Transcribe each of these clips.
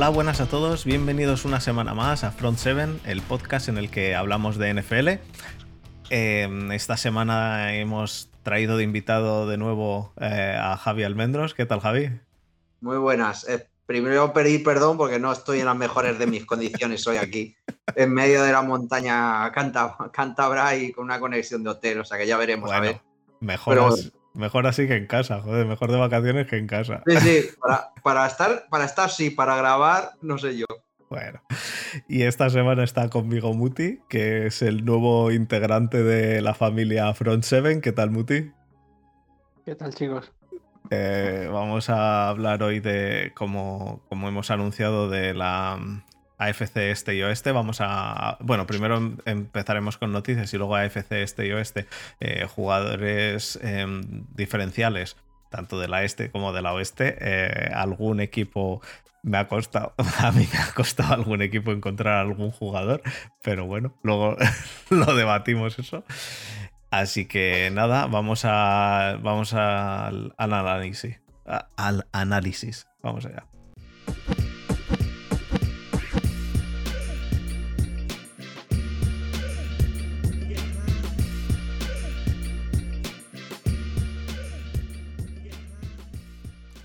Hola, buenas a todos, bienvenidos una semana más a Front 7, el podcast en el que hablamos de NFL. Em, esta semana hemos traído de invitado de nuevo eh, a Javi Almendros. ¿Qué tal, Javi? Muy buenas. Eh, primero pedir perdón porque no estoy en las mejores de mis condiciones hoy aquí, en medio de la montaña cántabra y con una conexión de hotel, o sea que ya veremos. a ver. Mejor, mejor así que en casa, joder, mejor de vacaciones que en casa. Sí, sí, para, estar, para estar sí, para grabar, no sé yo. Bueno, y esta semana está conmigo Muti, que es el nuevo integrante de la familia Front 7. ¿Qué tal, Muti? ¿Qué tal, chicos? Eh, vamos a hablar hoy de, como, como hemos anunciado, de la AFC Este y Oeste. Vamos a. Bueno, primero em, empezaremos con noticias y luego AFC Este y Oeste. Eh, jugadores em, diferenciales, tanto de la Este como de la Oeste. Eh, algún equipo. Me ha costado, a mí me ha costado algún equipo encontrar algún jugador, pero bueno, luego lo debatimos eso. Así que nada, vamos a vamos al, análisis. al análisis. Vamos allá.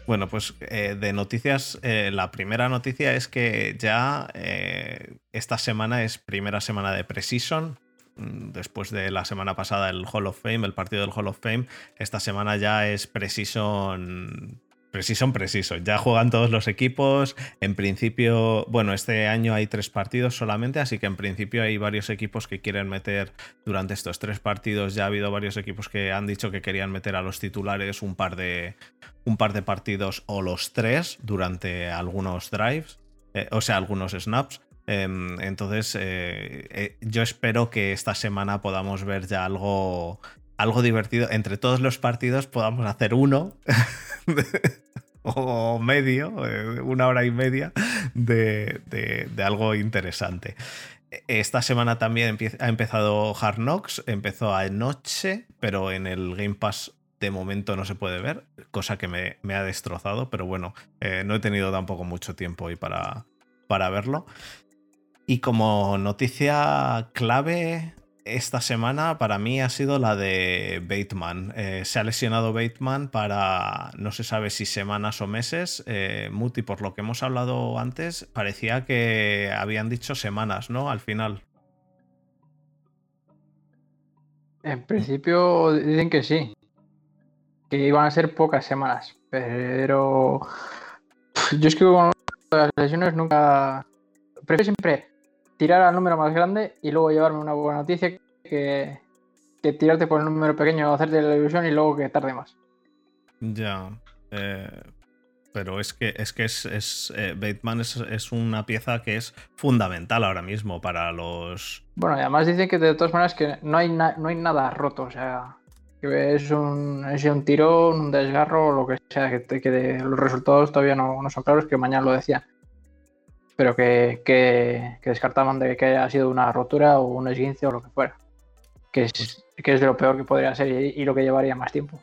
Bueno, pues eh, de noticias, eh, la primera noticia es que ya eh, esta semana es primera semana de Precision, Mm, después de la semana pasada el Hall of Fame, el partido del Hall of Fame, esta semana ya es Precision Precision, preciso. Ya juegan todos los equipos. En principio, bueno, este año hay tres partidos solamente, así que en principio hay varios equipos que quieren meter durante estos tres partidos. Ya ha habido varios equipos que han dicho que querían meter a los titulares un par de, un par de partidos o los tres durante algunos drives, eh, o sea, algunos snaps. Em, entonces, eh, eh, yo espero que esta semana podamos ver ya algo, algo divertido. Entre todos los partidos podamos hacer uno o medio, eh, una hora y media de, algo interesante. Esta semana también ha empezado Hard Knocks, empezó anoche, pero en el Game Pass de momento no se puede ver, cosa que me, ha destrozado, pero bueno, no he tenido tampoco mucho tiempo hoy para, para verlo. Y como noticia clave esta semana para mí ha sido la de Bateman. Eh, se ha lesionado Bateman para no se sabe si semanas o meses. Eh, Muti, por lo que hemos hablado antes, parecía que habían dicho semanas, ¿no? Al final. En principio dicen que sí. Que iban a ser pocas semanas. Pero yo es que con las lesiones nunca. Prefiero siempre tirar al número más grande y luego llevarme una buena noticia que, tirarte por el número pequeño, hacerte la ilusión y luego que tarde más. Ya. Eh, pero es que es que es, es eh, Bateman es, una pieza que es fundamental ahora mismo para los. Bueno, y además dicen que de todas maneras que no hay, no hay nada roto, o sea, que es un, es un tirón, un desgarro o lo que sea, que, que los resultados todavía no, no, son claros, que mañana lo decía pero que, descartaban de que haya sido una rotura o un esguince o lo que fuera. Que es, pues que es de lo peor que podría ser y, lo que llevaría más tiempo.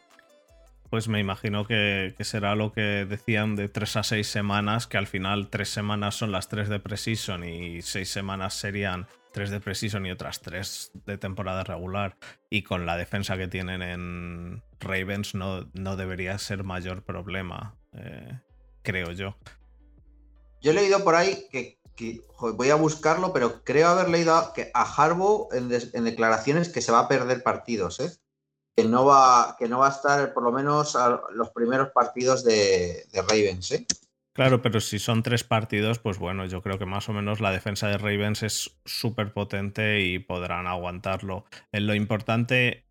Pues me imagino que, será lo que decían de tres a seis semanas, que al final tres semanas son las tres de Precision y seis semanas serían tres de Precision y otras tres de temporada regular. Y con la defensa que tienen en Ravens no, no debería ser mayor problema, eh, creo yo. Yo he leído por ahí que, voy a buscarlo, pero creo haber leído que a Harbaugh en, declaraciones que se va a perder partidos, ¿eh? que, no va, que no va a estar por lo menos a los primeros partidos de, Ravens. ¿eh? Claro, pero si son tres partidos, pues bueno, yo creo que más o menos la defensa de Ravens es súper potente y podrán aguantarlo. En lo importante,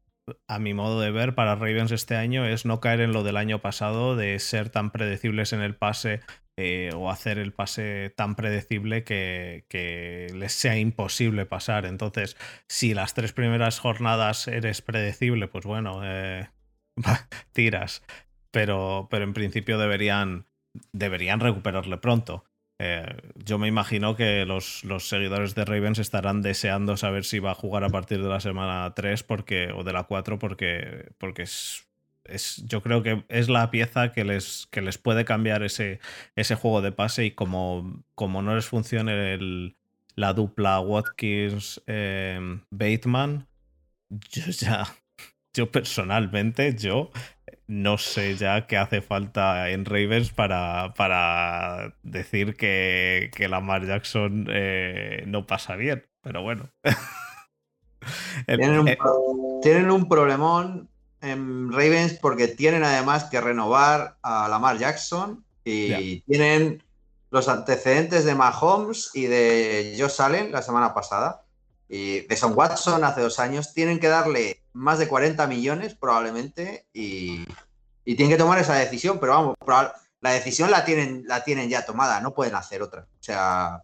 a mi modo de ver, para Ravens este año es no caer en lo del año pasado, de ser tan predecibles en el pase eh, o hacer el pase tan predecible que, les sea imposible pasar. Entonces, si las tres primeras jornadas eres predecible, pues bueno, eh, tiras. Pero, pero en principio deberían, deberían recuperarle pronto. Eh, yo me imagino que los, los, seguidores de Ravens estarán deseando saber si va a jugar a partir de la semana 3 porque, o de la 4 porque, porque es es, yo creo que es la pieza que les, que les puede cambiar ese, ese juego de pase y como, como no les funcione el, la dupla Watkins-Bateman, yo ya, yo personalmente, yo no sé ya qué hace falta en Ravens para, para decir que, que Lamar Jackson eh, no pasa bien, pero bueno. tienen, un, eh, tienen un problemón en Ravens porque tienen además que renovar a Lamar Jackson y tienen los antecedentes de Mahomes y de Josh Allen la semana pasada y de Son Watson hace dos años. Tienen que darle más de 40 millones probablemente y, tienen que tomar esa decisión, pero vamos, la decisión la tienen, la tienen ya tomada, no pueden hacer otra. O sea,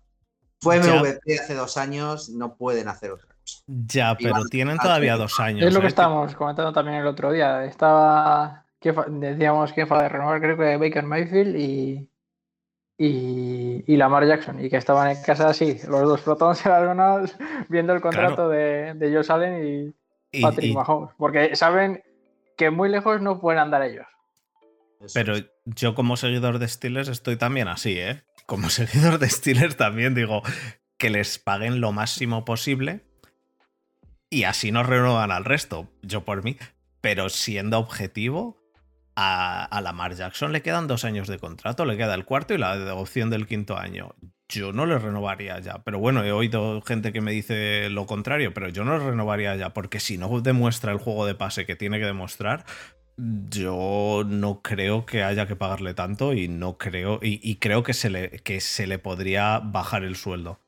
fue MVP hace dos años, no pueden hacer otra. Ya, pero tienen todavía dos años. Es lo que ¿eh? estábamos comentando también el otro día. Estaba, decíamos que fue de renovar, creo que Baker Mayfield y, y, Lamar Jackson. Y que estaban en casa así, los dos flotando las viendo el contrato de, de Josh Allen y Patrick Mahomes. Porque saben que muy lejos no pueden andar ellos. Pero yo como seguidor de Steelers estoy también así, ¿eh? Como seguidor de Steelers también digo que les paguen lo máximo posible y así no renuevan al resto, yo por mí. Pero siendo objetivo, a, Lamar Jackson le quedan dos años de contrato, le queda el cuarto y la opción del quinto año. Yo no le renovaría ya, pero bueno, he oído gente que me dice lo contrario, pero yo no le renovaría ya, porque si no demuestra el juego de pase que tiene que demostrar, yo no creo que haya que pagarle tanto y no creo, y, creo que se, le, que se le podría bajar el sueldo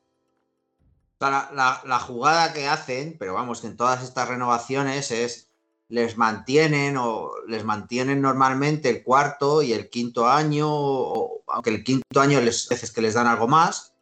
la, jugada que hacen, pero vamos, que en todas estas renovaciones es les mantienen o les mantienen normalmente el cuarto y el quinto año, aunque el quinto año les veces que les dan algo más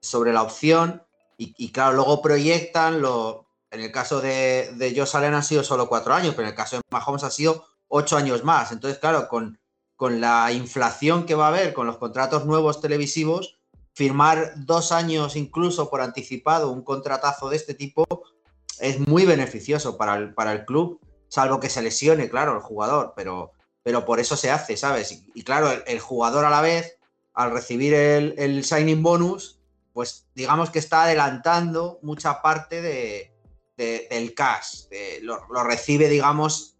sobre la opción y, claro, luego proyectan lo, en el caso de, de Josh Allen ha sido solo cuatro años, pero en el caso de Mahomes ha sido ocho años más. Entonces, claro, con, con la inflación que va a haber, con los contratos nuevos televisivos, firmar dos años incluso por anticipado un contratazo de este tipo es muy beneficioso para el, para el club, salvo que se lesione, claro, el jugador, pero, pero por eso se hace, ¿sabes? Y, claro, el, jugador a la vez, al recibir el, signing bonus, pues digamos que está adelantando mucha parte de, del cash, lo, recibe, digamos,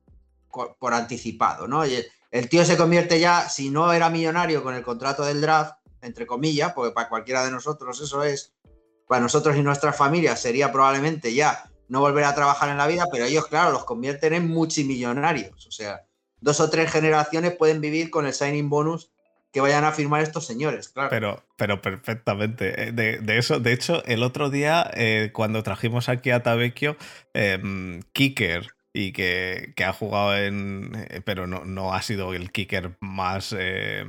por, anticipado, ¿no? Y el tío se convierte ya, si no era millonario con el contrato del draft, entre comillas, porque para cualquiera de nosotros eso es, para nosotros y nuestras familias sería probablemente ya no volver a trabajar en la vida, pero ellos, claro, los convierten en multimillonarios. O sea, dos o tres generaciones pueden vivir con el signing bonus que vayan a firmar estos señores, claro. Pero, pero perfectamente. Eh, de, eso, de hecho, el otro día, eh, cuando trajimos aquí a Tabecchio, eh, Kicker, y que, que, ha jugado en. Eh, pero no, no ha sido el kicker más. Eh,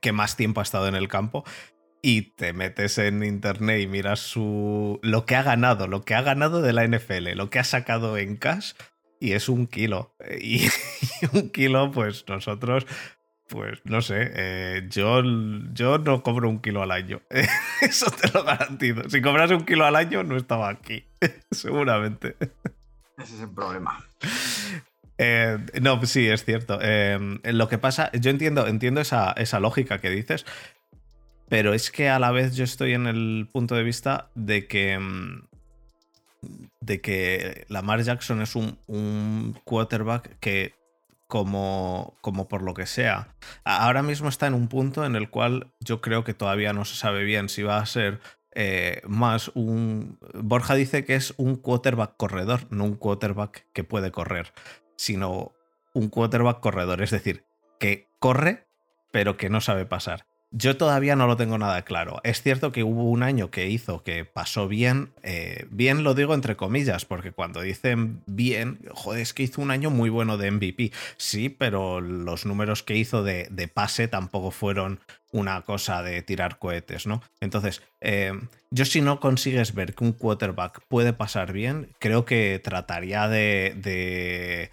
que más tiempo ha estado en el campo y te metes en internet y miras su lo que ha ganado, lo que ha ganado de la NFL, lo que ha sacado en cash y es un kilo. Y, un kilo, pues nosotros, pues no sé, eh, yo, yo no cobro un kilo al año. Eso te lo garantizo. Si cobras un kilo al año, no estaba aquí, seguramente. Ese es el problema. Eh, no, sí, es cierto. Eh, lo que pasa, yo entiendo, entiendo esa, lógica que dices, pero es que a la vez yo estoy en el punto de vista de que. Mm, de que Lamar Jackson es un, quarterback que, como, como por lo que sea, ahora mismo está en un punto en el cual yo creo que todavía no se sabe bien si va a ser eh, más un. Borja dice que es un quarterback corredor, no un quarterback que puede correr sino un quarterback corredor, es decir, que corre, pero que no sabe pasar. Yo todavía no lo tengo nada claro. Es cierto que hubo un año que hizo que pasó bien, eh, bien lo digo entre comillas, porque cuando dicen bien, joder, es que hizo un año muy bueno de MVP. Sí, pero los números que hizo de, pase tampoco fueron una cosa de tirar cohetes, ¿no? Entonces, eh, yo si no consigues ver que un quarterback puede pasar bien, creo que trataría de de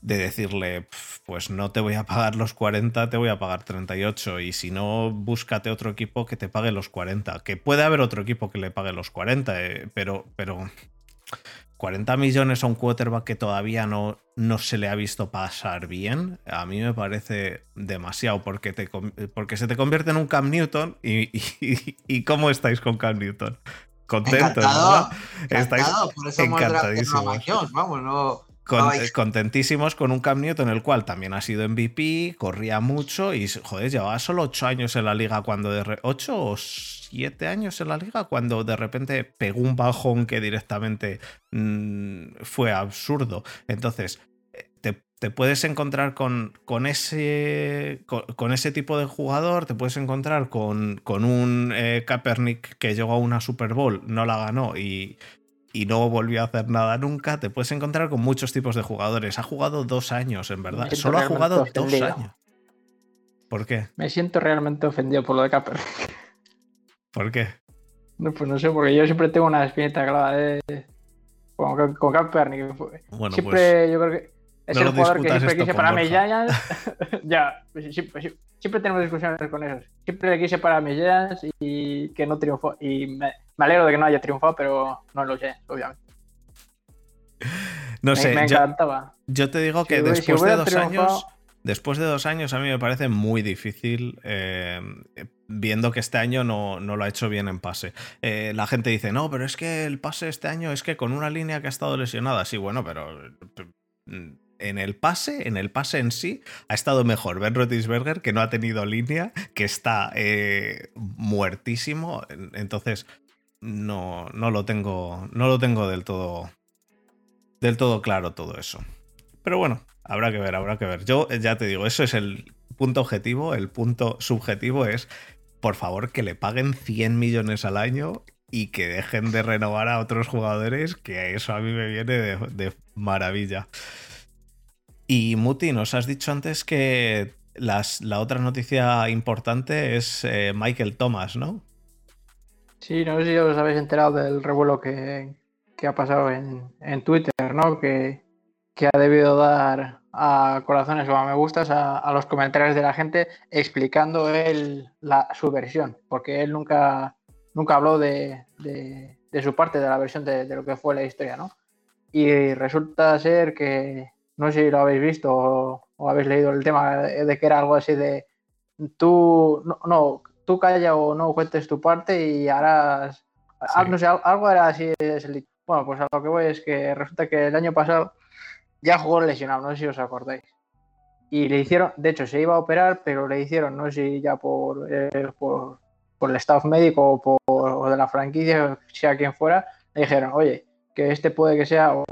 decirle, pues no te voy a pagar los 40, te voy a pagar 38 y si no, búscate otro equipo que te pague los 40. Que puede haber otro equipo que le pague los 40, eh, pero, pero 40 millones a un quarterback que todavía no, no se le ha visto pasar bien, a mí me parece demasiado porque, te, porque se te convierte en un Cam Newton y, y, ¿cómo estáis con Cam Newton? Contentos, ¿no? Estáis encantadísimos. Vamos, no contentísimos con un Cam Newton, el cual también ha sido MVP, corría mucho y, joder, llevaba solo 8 años en la liga cuando de 8 o 7 años en la liga cuando de repente pegó un bajón que directamente mm, fue absurdo. Entonces, eh, te, puedes encontrar con, con ese, con, ese tipo de jugador, te puedes encontrar con, con un eh, Kaepernick que llegó a una Super Bowl, no la ganó y, y no volvió a hacer nada nunca, te puedes encontrar con muchos tipos de jugadores. Ha jugado dos años, en verdad. Solo ha jugado dos años. ¿Por qué? Me siento realmente ofendido por lo de Kaepernick. ¿Por qué? No, pues no sé, porque yo siempre tengo una espinita clara de... con, con Kaepernick. Bueno, siempre pues, yo creo que es el jugador que siempre quise para mis Giants. ya, pues siempre, siempre, tenemos discusiones con esos. Siempre le quise para mis Giants y que no triunfó. Y me, me alegro de que no haya triunfado, pero no lo sé, obviamente. No sé, me, encantaba. Yo, te digo que después de dos años. Después de dos años, a mí me parece muy difícil, eh, viendo que este año no, lo ha hecho bien en pase. Eh, la gente dice, no, pero es que el pase este año es que con una línea que ha estado lesionada. Sí, bueno, pero en el pase, en el pase en sí, ha estado mejor Ben Roethlisberger, que no ha tenido línea, que está eh, muertísimo. Entonces, no, no lo tengo. No lo tengo del todo. Del todo claro todo eso. Pero bueno, habrá que ver, habrá que ver. Yo ya te digo, eso es el punto objetivo. El punto subjetivo es, por favor, que le paguen 100 millones al año y que dejen de renovar a otros jugadores, que eso a mí me viene de, maravilla. Y Muti, nos has dicho antes que las, la otra noticia importante es eh, Michael Thomas, ¿no? Sí, no sé si os habéis enterado del revuelo que, ha pasado en, Twitter, ¿no? Que, ha debido dar a corazones o a me gustas a, los comentarios de la gente explicando él la, su versión, porque él nunca, nunca habló de, su parte, de la versión de, lo que fue la historia, ¿no? Y resulta ser que, no sé si lo habéis visto o, habéis leído el tema de, que era algo así de, tú, no, no tú calla o no cuentes tu parte y harás. No sé, algo era así. Bueno, pues a lo que voy es que resulta que el año pasado ya jugó lesionado, no sé si os acordáis. Y le hicieron, de hecho, se iba a operar, pero le hicieron, no sé si ya por, eh, por, el staff médico o, por, o de la franquicia, sea quien fuera, le dijeron, oye, que este puede que sea, o,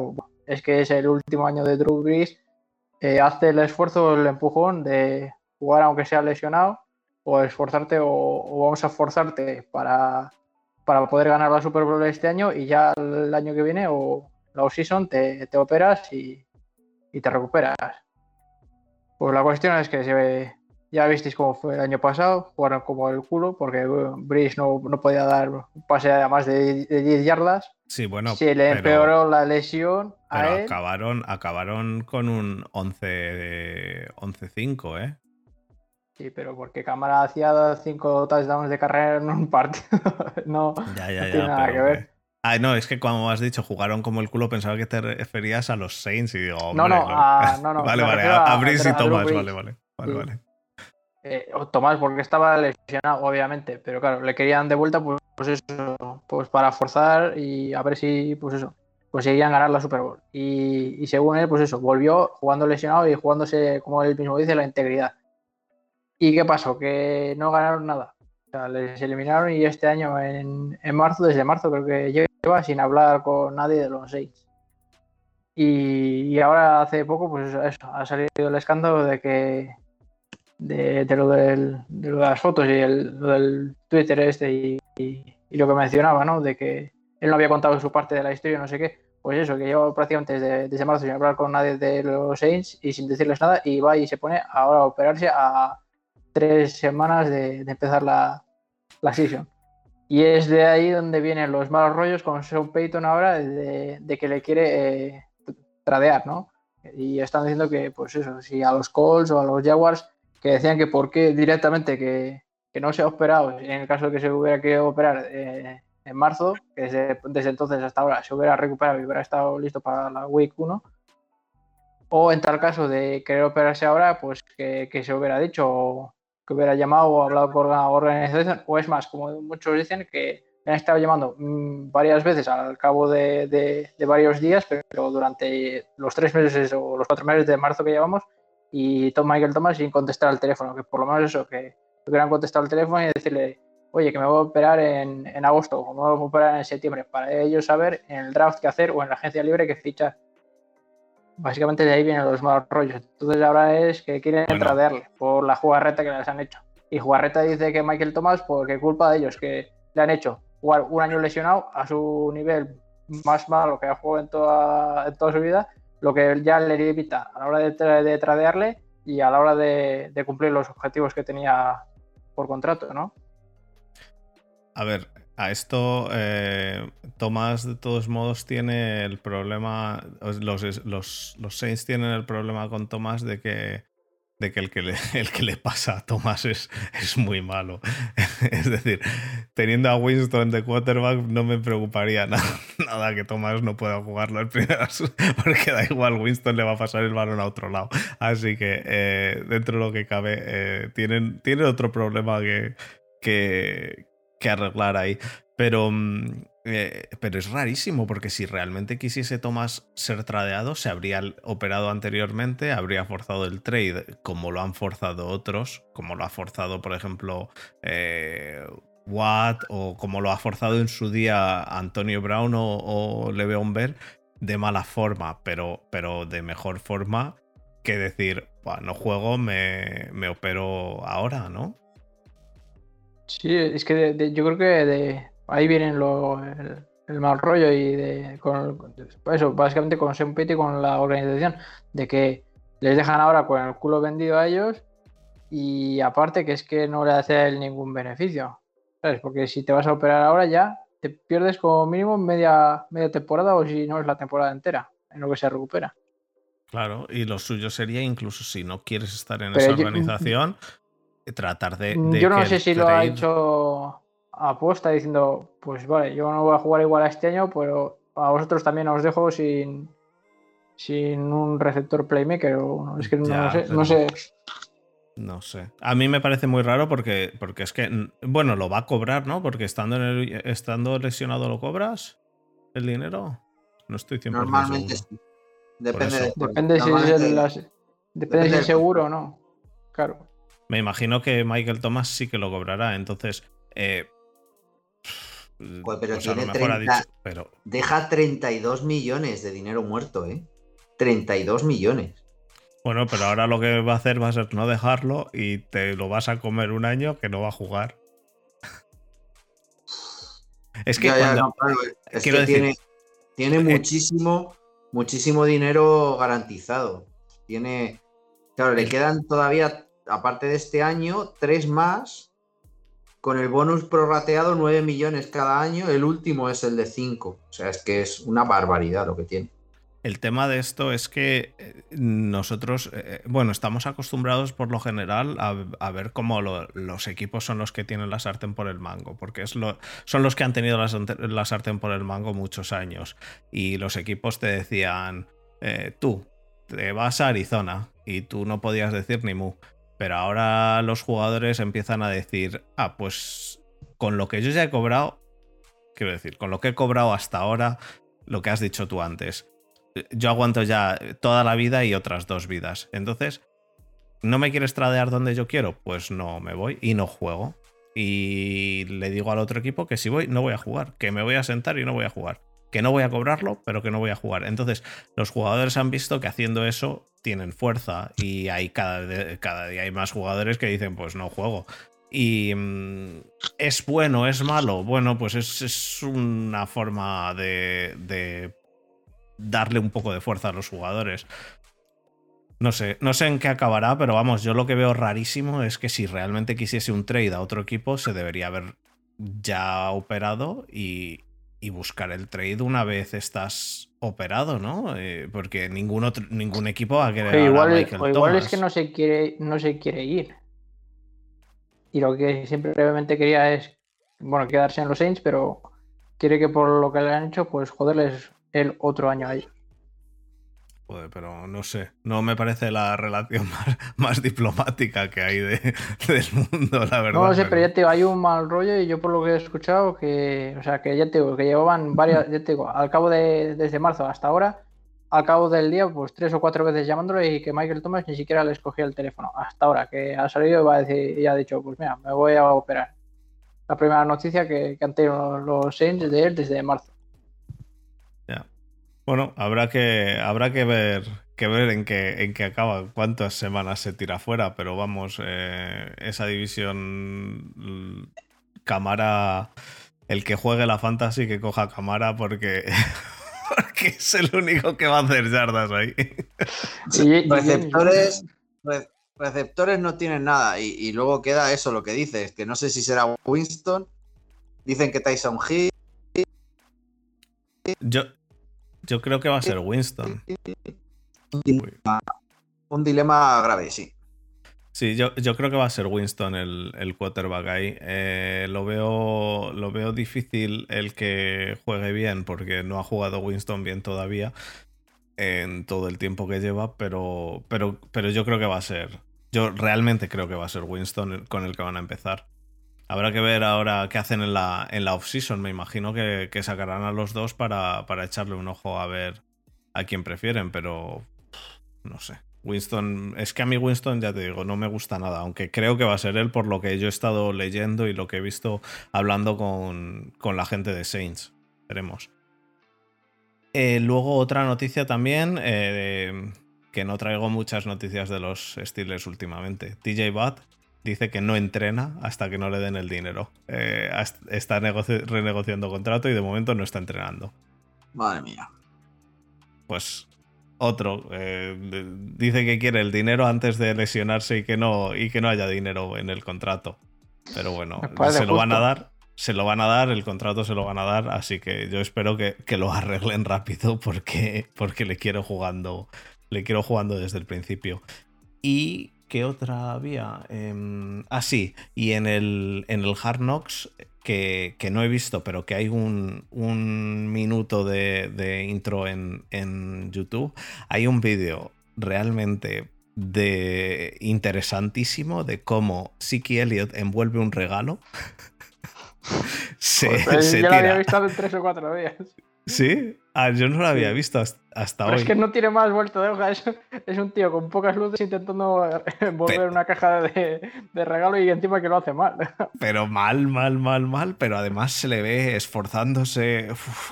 es que es el último año de Drew Brees, eh, hazte el esfuerzo, el empujón de jugar aunque sea lesionado o esforzarte o, vamos a esforzarte para, para, poder ganar la Super Bowl este año y ya el año que viene o la off-season te, te, operas y, te recuperas. Pues la cuestión es que se ya visteis cómo fue el año pasado, jugaron como el culo porque Brice no, no, podía dar un pase a más de, 10 yardas. Sí, bueno. Se le empeoró la lesión. a él. Acabaron, acabaron con un 11-5, ¿eh? Sí, pero porque Cámara hacía cinco touchdowns de carrera en un partido. no, tiene nada que ver. Ah, no, es que cuando has dicho jugaron como el culo, pensaba que te referías a los Saints y digo, no, no, no, no, Vale, vale, a, Brice y Tomás, vale, vale. Vale, vale. Eh, Tomás, porque estaba lesionado, obviamente, pero claro, le querían de vuelta, pues, pues, eso, pues para forzar y a ver si, pues eso, conseguían ganar la Super Bowl. Y, y según él, pues eso, volvió jugando lesionado y jugándose, como él mismo dice, la integridad. ¿Y qué pasó? Que no ganaron nada. O sea, les eliminaron y este año, en, marzo, desde marzo, creo que lleva sin hablar con nadie de los seis. Y, ahora hace poco, pues eso, ha salido el escándalo de que de, lo, del, de lo de las fotos y el, lo del Twitter este y, lo que mencionaba, ¿no? De que él no había contado su parte de la historia, no sé qué. Pues eso, que lleva prácticamente desde, desde marzo sin hablar con nadie de los Saints y sin decirles nada y va y se pone ahora a operarse a, tres semanas de, empezar la, la season. Y es de ahí donde vienen los malos rollos con Sean Payton ahora de, que le quiere eh, tradear, ¿no? Y están diciendo que, pues eso, si a los Colts o a los Jaguars, que decían que por qué directamente que, no se ha operado, en el caso de que se hubiera querido operar, eh, en marzo, que desde, desde entonces hasta ahora se hubiera recuperado y hubiera estado listo para la Week 1. O en tal caso de querer operarse ahora, pues que, que se hubiera dicho, que hubiera llamado o hablado con la organización, o es más, como muchos dicen, que me han estado llamando mm, varias veces al cabo de, varios días, pero durante los tres meses o los cuatro meses de marzo que llevamos, y Tom Michael Thomas sin contestar al teléfono, que por lo menos eso, que hubieran contestado al teléfono y decirle, oye, que me voy a operar en, agosto o me voy a operar en septiembre, para ellos saber en el draft qué hacer o en la agencia libre qué fichar. Básicamente de ahí vienen los malos rollos. Entonces ahora es que quieren bueno. tradearle por la jugarreta que les han hecho. Y jugarreta dice que Michael Thomas, porque culpa de ellos, que le han hecho jugar un año lesionado a su nivel más malo que ha jugado en toda, en toda su vida, lo que ya le evita a la hora de, de tradearle y a la hora de, de, cumplir los objetivos que tenía por contrato, ¿no? A ver, a esto eh, Tomás de todos modos tiene el problema, los, los, los Saints tienen el problema con Tomás de que de que el que le, el que le pasa a Thomas es, es muy malo. es decir, teniendo a Winston de quarterback no me preocuparía nada, nada que Thomas no pueda jugarlo el primeras, porque da igual, Winston le va a pasar el balón a otro lado. Así que eh, dentro de lo que cabe, eh, tienen, tienen otro problema que, que, que arreglar ahí. Pero, eh, pero es rarísimo, porque si realmente quisiese Thomas ser tradeado, se habría operado anteriormente, habría forzado el trade, como lo han forzado otros, como lo ha forzado, por ejemplo, eh, Watt, o como lo ha forzado en su día Antonio Brown o, o Le'Veon de mala forma, pero, pero de mejor forma que decir, no juego, me, me opero ahora, ¿no? Sí, es que de, de, yo creo que de, ahí vienen lo, el, el, mal rollo y de, con, eso, básicamente con Sam y con la organización, de que les dejan ahora con el culo vendido a ellos y aparte que es que no le hace ningún beneficio, ¿sabes? Porque si te vas a operar ahora ya te pierdes como mínimo media, media temporada o si no es la temporada entera en lo que se recupera. Claro, y lo suyo sería incluso si no quieres estar en Pero esa yo, organización, tratar de, de yo no sé si trade... lo ha hecho apuesta diciendo, pues vale, yo no voy a jugar igual a este año, pero a vosotros también os dejo sin, sin un receptor playmaker. O, no, es que no, sé, no sé. No sé. A mí me parece muy raro porque, porque es que, bueno, lo va a cobrar, ¿no? Porque estando, en el, estando lesionado lo cobras el dinero. No estoy 100% Normalmente seguro. sí. Depende, de, depende si es el, las, depende, depende si es seguro o no. Claro. Me imagino que Michael Thomas sí que lo cobrará. Entonces, eh, pues, pero pues tiene 30, dicho, pero... Deja 32 millones de dinero muerto, ¿eh? 32 millones. Bueno, pero ahora lo que va a hacer va a ser no dejarlo y te lo vas a comer un año que no va a jugar. es que, ya, cuando... ya, no, claro, es que decir... tiene, tiene eh, muchísimo, muchísimo dinero garantizado. Tiene. Claro, le quedan todavía, aparte de este año, tres más con el bonus prorrateado 9 millones cada año, el último es el de 5. O sea, es que es una barbaridad lo que tiene. El tema de esto es que eh, nosotros, eh, bueno, estamos acostumbrados por lo general a, ver cómo lo, los equipos son los que tienen la sartén por el mango, porque es lo, son los que han tenido la, la, sartén por el mango muchos años. Y los equipos te decían, eh, tú, te vas a Arizona y tú no podías decir ni mu. Pero ahora los jugadores empiezan a decir, ah, pues con lo que yo ya he cobrado, quiero decir, con lo que he cobrado hasta ahora, lo que has dicho tú antes, yo aguanto ya toda la vida y otras dos vidas. Entonces, ¿no me quieres tradear donde yo quiero? Pues no me voy y no juego. Y le digo al otro equipo que si voy, no voy a jugar, que me voy a sentar y no voy a jugar que no voy a cobrarlo, pero que no voy a jugar. Entonces, los jugadores han visto que haciendo eso tienen fuerza y hay cada, día hay más jugadores que dicen, pues no juego. Y mm, es bueno, es malo. Bueno, pues es, es una forma de, de, darle un poco de fuerza a los jugadores. No sé, no sé en qué acabará, pero vamos, yo lo que veo rarísimo es que si realmente quisiese un trade a otro equipo, se debería haber ya operado y, y buscar el trade una vez estás operado, ¿no? Eh, porque ningún otro, ningún equipo va a querer. O igual, a o igual Thomas. es que no se quiere, no se quiere ir. Y lo que siempre brevemente quería es, bueno, quedarse en los Saints, pero quiere que por lo que le han hecho, pues joderles el otro año ahí. Joder, pero no sé, no me parece la relación más, diplomática que hay de, del mundo, la verdad. No lo sé, pero ya te digo, hay un mal rollo y yo por lo que he escuchado que, o sea, que ya te digo, que llevaban varias, ya te digo, al cabo de, desde marzo hasta ahora, al cabo del día, pues tres o cuatro veces llamándole y que Michael Thomas ni siquiera le escogía el teléfono. Hasta ahora, que ha salido y, va a decir, y ha dicho, pues mira, me voy a operar. La primera noticia que, que han tenido los Saints de él desde marzo. Bueno, habrá que, habrá que ver, que ver en qué, en qué acaba, cuántas semanas se tira fuera, pero vamos, eh, esa división cámara, el que juegue la fantasy que coja cámara porque, porque es el único que va a hacer yardas ahí. receptores, receptores no tienen nada y, y, luego queda eso, lo que dices, que no sé si será Winston, dicen que Tyson Hill. Yo, yo creo que va a ser Winston. Un dilema, grave, sí. Sí, yo, yo, creo que va a ser Winston el, el quarterback ahí. Eh, lo, veo, lo veo difícil el que juegue bien, porque no ha jugado Winston bien todavía en todo el tiempo que lleva, pero, pero, pero yo creo que va a ser. Yo realmente creo que va a ser Winston con el que van a empezar. Habrá que ver ahora qué hacen en la, en la off-season. Me imagino que, sacarán a los dos para, echarle un ojo a ver a quién prefieren, pero no sé. Winston, es que a mí Winston, ya te digo, no me gusta nada, aunque creo que va a ser él por lo que yo he estado leyendo y lo que he visto hablando con, la gente de Saints. Veremos. Eh, luego otra noticia también, eh, que no traigo muchas noticias de los Steelers últimamente. TJ Watt dice que no entrena hasta que no le den el dinero. Eh, está renegociando contrato y de momento no está entrenando. Madre mía. Pues otro eh, dice que quiere el dinero antes de lesionarse y que no y que no haya dinero en el contrato. Pero bueno, se lo van a dar, se lo van a dar, el contrato se lo van a dar, así que yo espero que, que lo arreglen rápido porque, porque le quiero jugando, le quiero jugando desde el principio. Y ¿Qué otra había? Eh, ah, sí, y en el, en el Hard Knocks, que, no he visto, pero que hay un, un minuto de, intro en, en, YouTube, hay un vídeo realmente de interesantísimo de cómo Siki Elliott envuelve un regalo. se, pues, se lo había visto en tres o cuatro días. ¿Sí? Ah, yo no lo había visto hasta, hoy. Es que no tiene más vuelto de hoja. Es, un tío con pocas luces intentando envolver una caja de, regalo y encima que lo hace mal. Pero mal, mal, mal, mal. Pero además se le ve esforzándose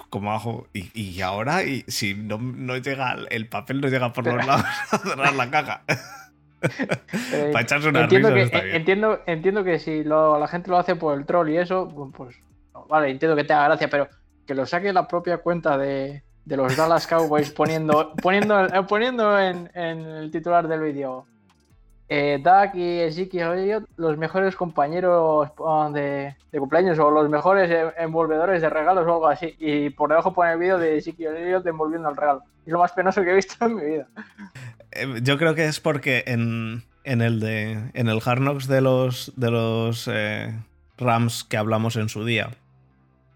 como ajo. Y, ahora, y si no, no, llega el papel, no llega por los lados a cerrar la caja. Para echarse una entiendo que, entiendo, entiendo que si la gente lo hace por el troll y eso, pues vale, entiendo que te haga gracia, pero que lo saque la propia cuenta de, los Dallas Cowboys poniendo, poniendo, eh, poniendo en, el titular del vídeo. Eh, Doug y Ezekiel los mejores compañeros ah, de, cumpleaños o los mejores envolvedores de regalos o algo así. Y por debajo pone el vídeo de Ezekiel Elliott envolviendo el regalo. Es lo más penoso que he visto en mi vida. Eh, yo creo que es porque en, el de en el Hard Knocks de los de los Rams que hablamos en su día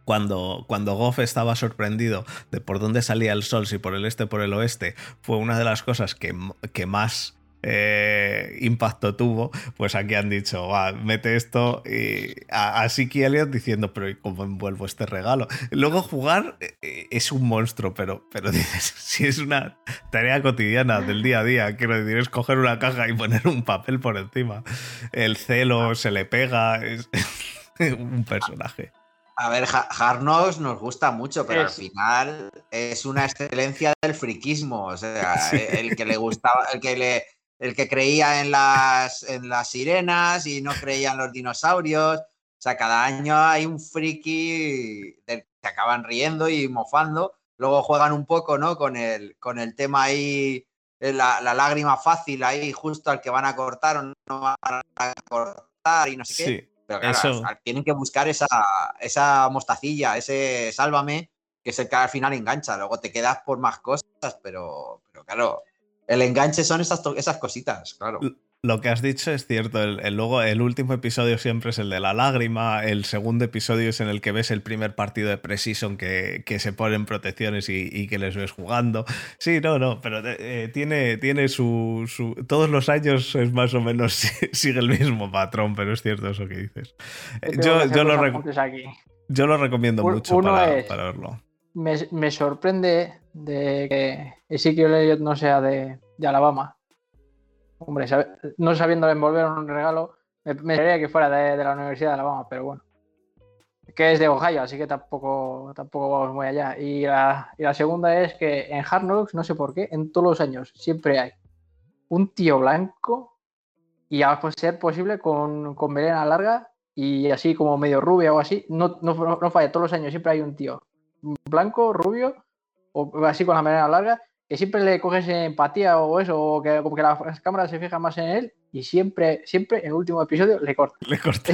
cuando, cuando Goff estaba sorprendido de por dónde salía el sol, si por el este o por el oeste, fue una de las cosas que, que más eh, impacto tuvo, pues aquí han dicho, mete esto y así que Elliot diciendo, pero ¿cómo envuelvo este regalo? Luego jugar eh, es un monstruo, pero, pero dices, si es una tarea cotidiana del día a día, quiero decir, es coger una caja y poner un papel por encima. El celo se le pega, es un personaje. A ver, Hard nos gusta mucho, pero al final es una excelencia del friquismo. O sea, el que le gustaba, el que le, el que creía en las, en las sirenas y no creía en los dinosaurios. O sea, cada año hay un friki que se acaban riendo y mofando. Luego juegan un poco, ¿no? Con el, con el tema ahí, eh, la, lágrima fácil ahí, justo al que van a cortar o no van a cortar y no sé qué. Pero claro, tienen que buscar esa, esa mostacilla, ese sálvame, que es el que al final engancha. Luego te quedas por más cosas, pero, pero claro, el enganche son esas, esas cositas, claro. Lo que has dicho es cierto. El, luego, el último episodio siempre es el de la lágrima. El segundo episodio es en el que ves el primer partido de Precision que, que se ponen protecciones y, que les ves jugando. Sí, no, no, pero eh, tiene, tiene su, su, Todos los años es más o menos sigue el mismo patrón, pero es cierto eso que dices. Yo, yo, lo, yo lo recomiendo mucho para, para, verlo. Me, me, sorprende de que Ezekiel Elliott no sea de, de Alabama Hombre, no sabiendo envolver un regalo, me, me que fuera de, la Universidad de Alabama, pero bueno. Que es de Ohio, así que tampoco, tampoco vamos muy allá. Y la, segunda es que en Hard Knocks, no sé por qué, en todos los años siempre hay un tío blanco y a ser posible con, con melena larga y así como medio rubia o así. No, no, no, falla, todos los años siempre hay un tío blanco, rubio o así con la melena larga que siempre le coges empatía o eso, o que como que las cámaras se fijan más en él y siempre, siempre en el último episodio le corta. Le corta.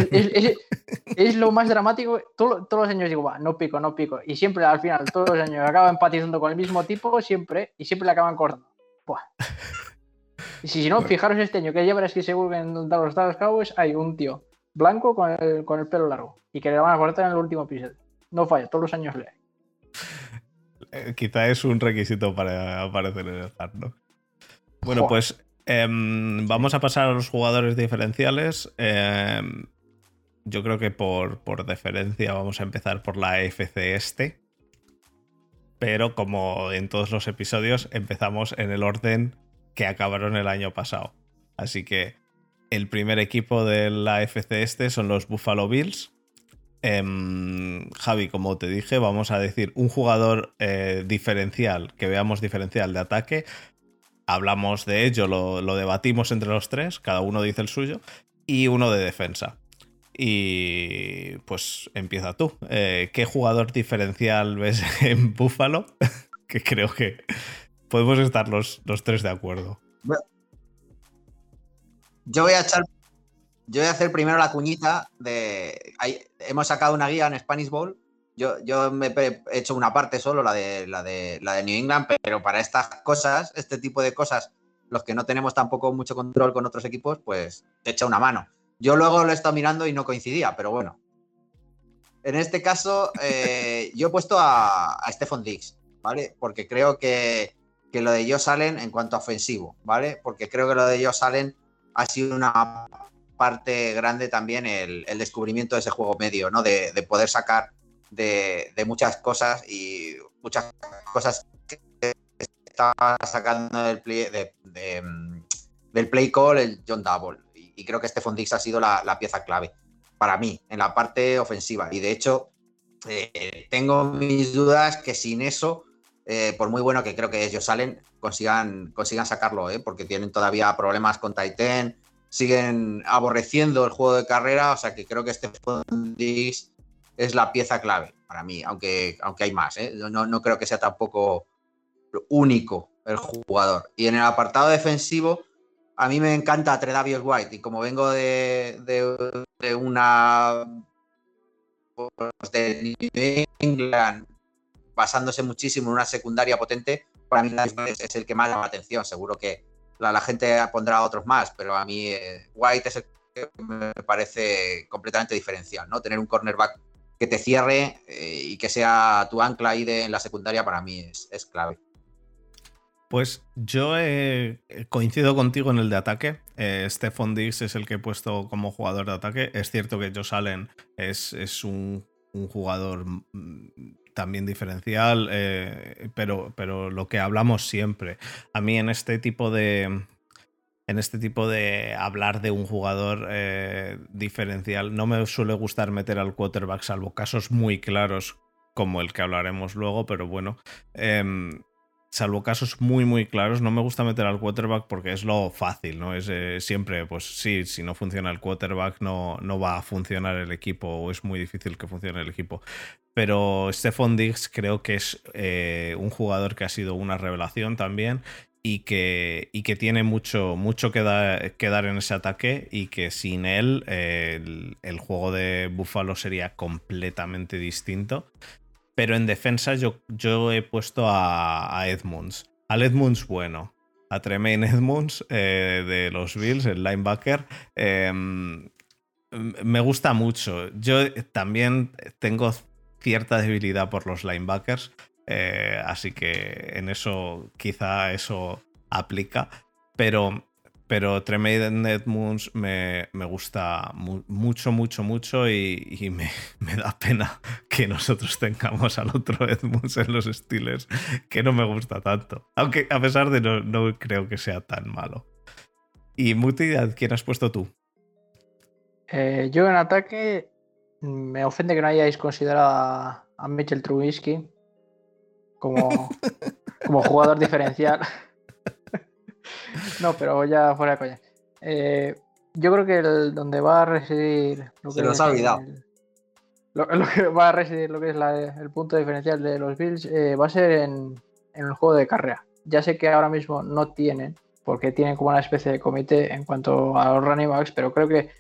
Es, lo más dramático. todos los años digo, va, no pico, no pico. Y siempre al final, todos los años acaba empatizando con el mismo tipo, siempre, y siempre le acaban cortando. Buah. Y si, no, fijaros este año, que ya verás que seguro que en los Dallas Cowboys hay un tío blanco con el, con el pelo largo y que le van a cortar en el último episodio. No falla, todos los años le hay. Eh, quizá es un requisito para aparecer en el hard, ¿no? Bueno, pues em, vamos a pasar a los jugadores diferenciales. Em, yo creo que por, por deferencia vamos a empezar por la FC este. Pero como en todos los episodios, empezamos en el orden que acabaron el año pasado. Así que el primer equipo de la FC este son los Buffalo Bills. Em, Javi, como te dije, vamos a decir un jugador eh, diferencial, que veamos diferencial de ataque. Hablamos de ello, lo, debatimos entre los tres, cada uno dice el suyo, y uno de defensa. Y pues empieza tú. Eh, ¿Qué jugador diferencial ves en Buffalo? que creo que podemos estar los, los tres de acuerdo. Yo voy a echar yo voy a hacer primero la cuñita de. hemos sacado una guía en Spanish Bowl. Yo, yo me he hecho una parte solo, la de, la, de, la de New England, pero para estas cosas, este tipo de cosas, los que no tenemos tampoco mucho control con otros equipos, pues te echa una mano. Yo luego lo he estado mirando y no coincidía, pero bueno. En este caso, eh, yo he puesto a, a Stephon Diggs, ¿vale? Porque creo que, que lo de ellos salen en cuanto a ofensivo, ¿vale? Porque creo que lo de ellos salen ha sido una parte grande también el, descubrimiento de ese juego medio, ¿no? De, poder sacar de, muchas cosas y muchas cosas que estaba sacando del play, del play call el John Double. Y, creo que este Dix ha sido la, pieza clave para mí en la parte ofensiva. Y de hecho, eh, tengo mis dudas que sin eso, eh, por muy bueno que creo que ellos salen, consigan, consigan sacarlo, ¿eh? porque tienen todavía problemas con Titan siguen aborreciendo el juego de carrera, o sea que creo que este Diggs es la pieza clave para mí, aunque, aunque hay más, ¿eh? no, no, creo que sea tampoco único el jugador. Y en el apartado defensivo, a mí me encanta Tredavious White, y como vengo de, de, una pues, de New England basándose muchísimo en una secundaria potente, para mí es el que más llama la atención. Seguro que la, gente pondrá otros más, pero a mí eh, White es el que me parece completamente diferencial, ¿no? Tener un cornerback que te cierre eh, y que sea tu ancla ahí de, en la secundaria para mí es, clave. Pues yo eh, coincido contigo en el de ataque. Eh, Stephon Diggs es el que he puesto como jugador de ataque. Es cierto que Josh Allen es, es un, un, jugador mm, también diferencial, eh, pero, pero lo que hablamos siempre. A mí en este tipo de. En este tipo de hablar de un jugador eh, diferencial, no me suele gustar meter al quarterback, salvo casos muy claros como el que hablaremos luego, pero bueno. Em, salvo casos muy, muy claros, no me gusta meter al quarterback porque es lo fácil, ¿no? Es eh, siempre, pues sí, si no funciona el quarterback, no, no va a funcionar el equipo o es muy difícil que funcione el equipo. Pero Stephon Diggs creo que es eh, un jugador que ha sido una revelación también y que, y que tiene mucho, mucho que, dar en ese ataque y que sin él el, el, juego de Buffalo sería completamente distinto. Pero en defensa yo, yo he puesto a, Edmunds. Al Edmunds bueno. a Tremaine Edmunds eh, de los Bills, el linebacker. Em, me gusta mucho. Yo también tengo cierta debilidad por los linebackers, eh, así que en eso quizá eso aplica, pero pero Tremaine Edmunds me, me gusta mucho, mucho, mucho y, me, da pena que nosotros tengamos al otro Edmunds en los Steelers, que no me gusta tanto. Aunque a pesar de no, no creo que sea tan malo. Y Muti, quién has puesto tú? Eh, yo en ataque me ofende que no hayáis considerado a, a Mitchell Trubisky como, como jugador diferencial. No, pero ya fuera de coña. Eh, yo creo que el, donde va a residir. Lo que Se nos ha olvidado. lo, que va a residir lo que es el punto diferencial de los Bills eh, va a ser en, en, el juego de carrera. Ya sé que ahora mismo no tienen, porque tienen como una especie de comité en cuanto a los running backs, pero creo que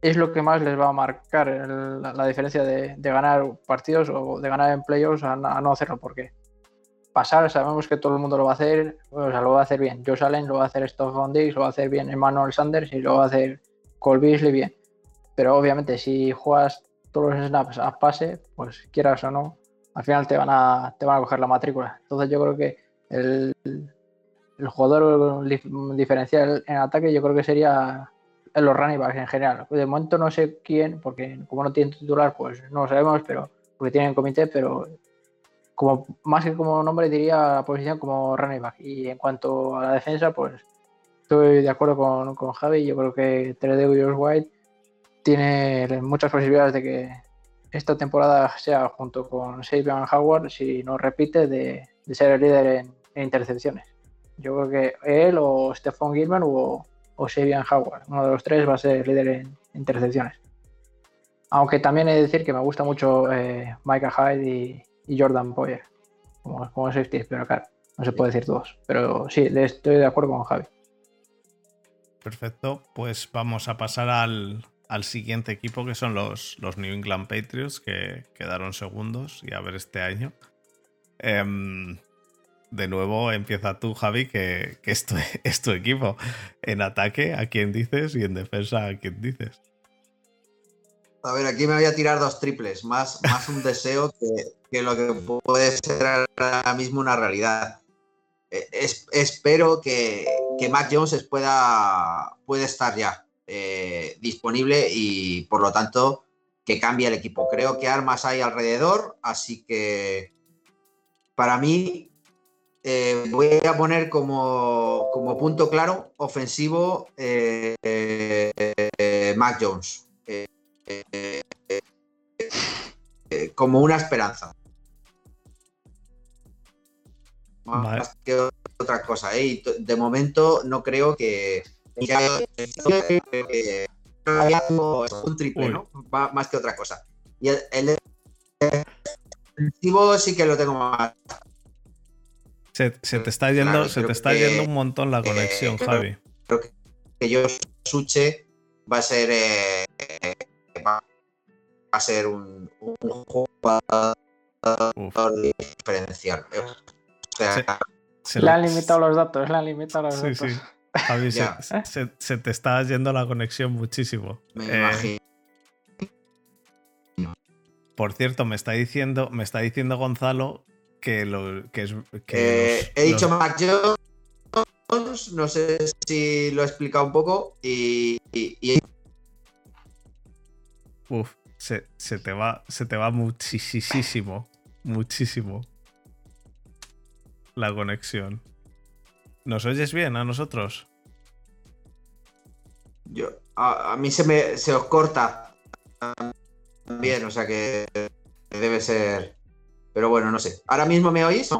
es lo que más les va a marcar la, diferencia de, ganar partidos o de ganar en playoffs a, a no hacerlo, porque pasar, sabemos que todo el mundo lo va a hacer, o sea, lo va a hacer bien. Josh Allen lo va a hacer Stoffon Diggs, lo va a hacer bien Emmanuel Sanders y lo va a hacer Cole Beasley bien. Pero obviamente si juegas todos los snaps a pase, pues quieras o no, al final te van a, te van a coger la matrícula. Entonces yo creo que el, el jugador diferencial en ataque yo creo que sería los running backs en general. De momento no sé quién, porque como no tienen titular, pues no lo sabemos, pero porque tienen comité, pero más que como nombre diría la posición como running back. Y en cuanto a la defensa, pues estoy de acuerdo con, con Javi. Yo creo que Josh White tiene muchas posibilidades de que esta temporada sea junto con Sabian Howard, si no repite, de, ser el líder en, intercepciones. Yo creo que él o Stephon Gilman o, o Sabian Howard, uno de los tres va a ser el líder en intercepciones. Aunque también he de decir que me gusta mucho eh, Micah Hyde y, y Jordan Poyer como, como pero claro, no se puede decir todos. Pero sí, estoy de acuerdo con Javi. Perfecto, pues vamos a pasar al, siguiente equipo que son los, los, New England Patriots que quedaron segundos y a ver este año. Em, de nuevo empieza tú, Javi, que, que esto es tu equipo. En ataque, ¿a quién dices? Y en defensa, ¿a quién dices? A ver, aquí me voy a tirar dos triples, más, más un deseo que, lo que puede ser ahora mismo una realidad. E, espero que, que, Mac Jones pueda, puede estar ya eh, disponible y por lo tanto que cambie el equipo. Creo que armas hay alrededor, así que para mí eh, voy a poner como, punto claro ofensivo eh, Mac Jones. Eh, eh, como una esperanza. Más que otra cosa. ¿eh? de momento no creo que, un triple, ¿no? más que otra cosa. Y el, el sí que lo tengo más. Se, te está yendo, se te está yendo un montón la conexión, Javi. Creo que, yo Suche va a ser va a ser un, un jugador diferencial. O sea, le han limitado los datos, le han limitado los datos. Sí. Javi, se, se, te está yendo la conexión muchísimo. Me eh, imagino. Por cierto, me está diciendo, me está diciendo Gonzalo que, lo, que es. Que he dicho Mac Jones, no sé si lo he explicado un poco, y, y Uf, se, te va, se te va muchísimo, muchísimo la conexión. ¿Nos oyes bien a nosotros? Yo, a, mí se me se os corta bien, o sea que debe ser. Pero bueno, no sé. ¿Ahora mismo me oís?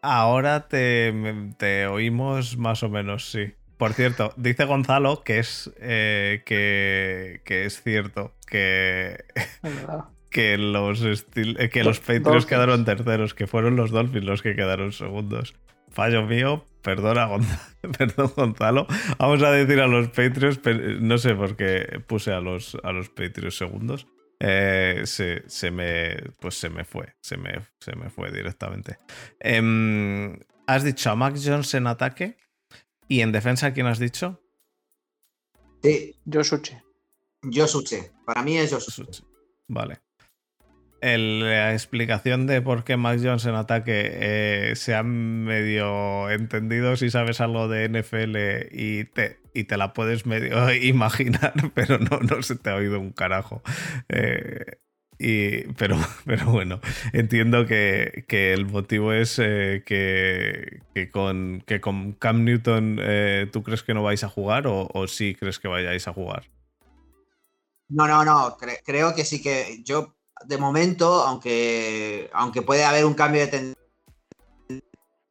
Ahora te, te oímos más o menos, sí. Por cierto, dice Gonzalo que es, eh, que, es cierto que, que los, eh, que los Patriots quedaron terceros, que fueron los Dolphins los que quedaron segundos. Fallo mío, perdona Gonzalo, perdón Gonzalo. Vamos a decir a los Patriots, no sé por qué puse a los, a los Patriots segundos. Eh, se, me, pues se me fue, se me, se me fue directamente. Em, ¿Has dicho a Mac Jones en ataque? ¿Y en defensa quién has dicho? Sí, Josuche. Yosuche. Para mí es Yosuche. Vale. El- la explicación de por qué Mac Jones en ataque eh, se ha medio entendido si sabes algo de NFL y te, y te la puedes medio imaginar, pero no, no se te ha oído un carajo. Eh, y, pero, pero bueno, entiendo que, que el motivo es eh, que, con, que con Cam Newton eh, tú crees que no vais a jugar o, sí crees que vayáis a jugar. No, no, no. cre- creo que sí que yo, de momento, aunque, aunque puede haber un cambio de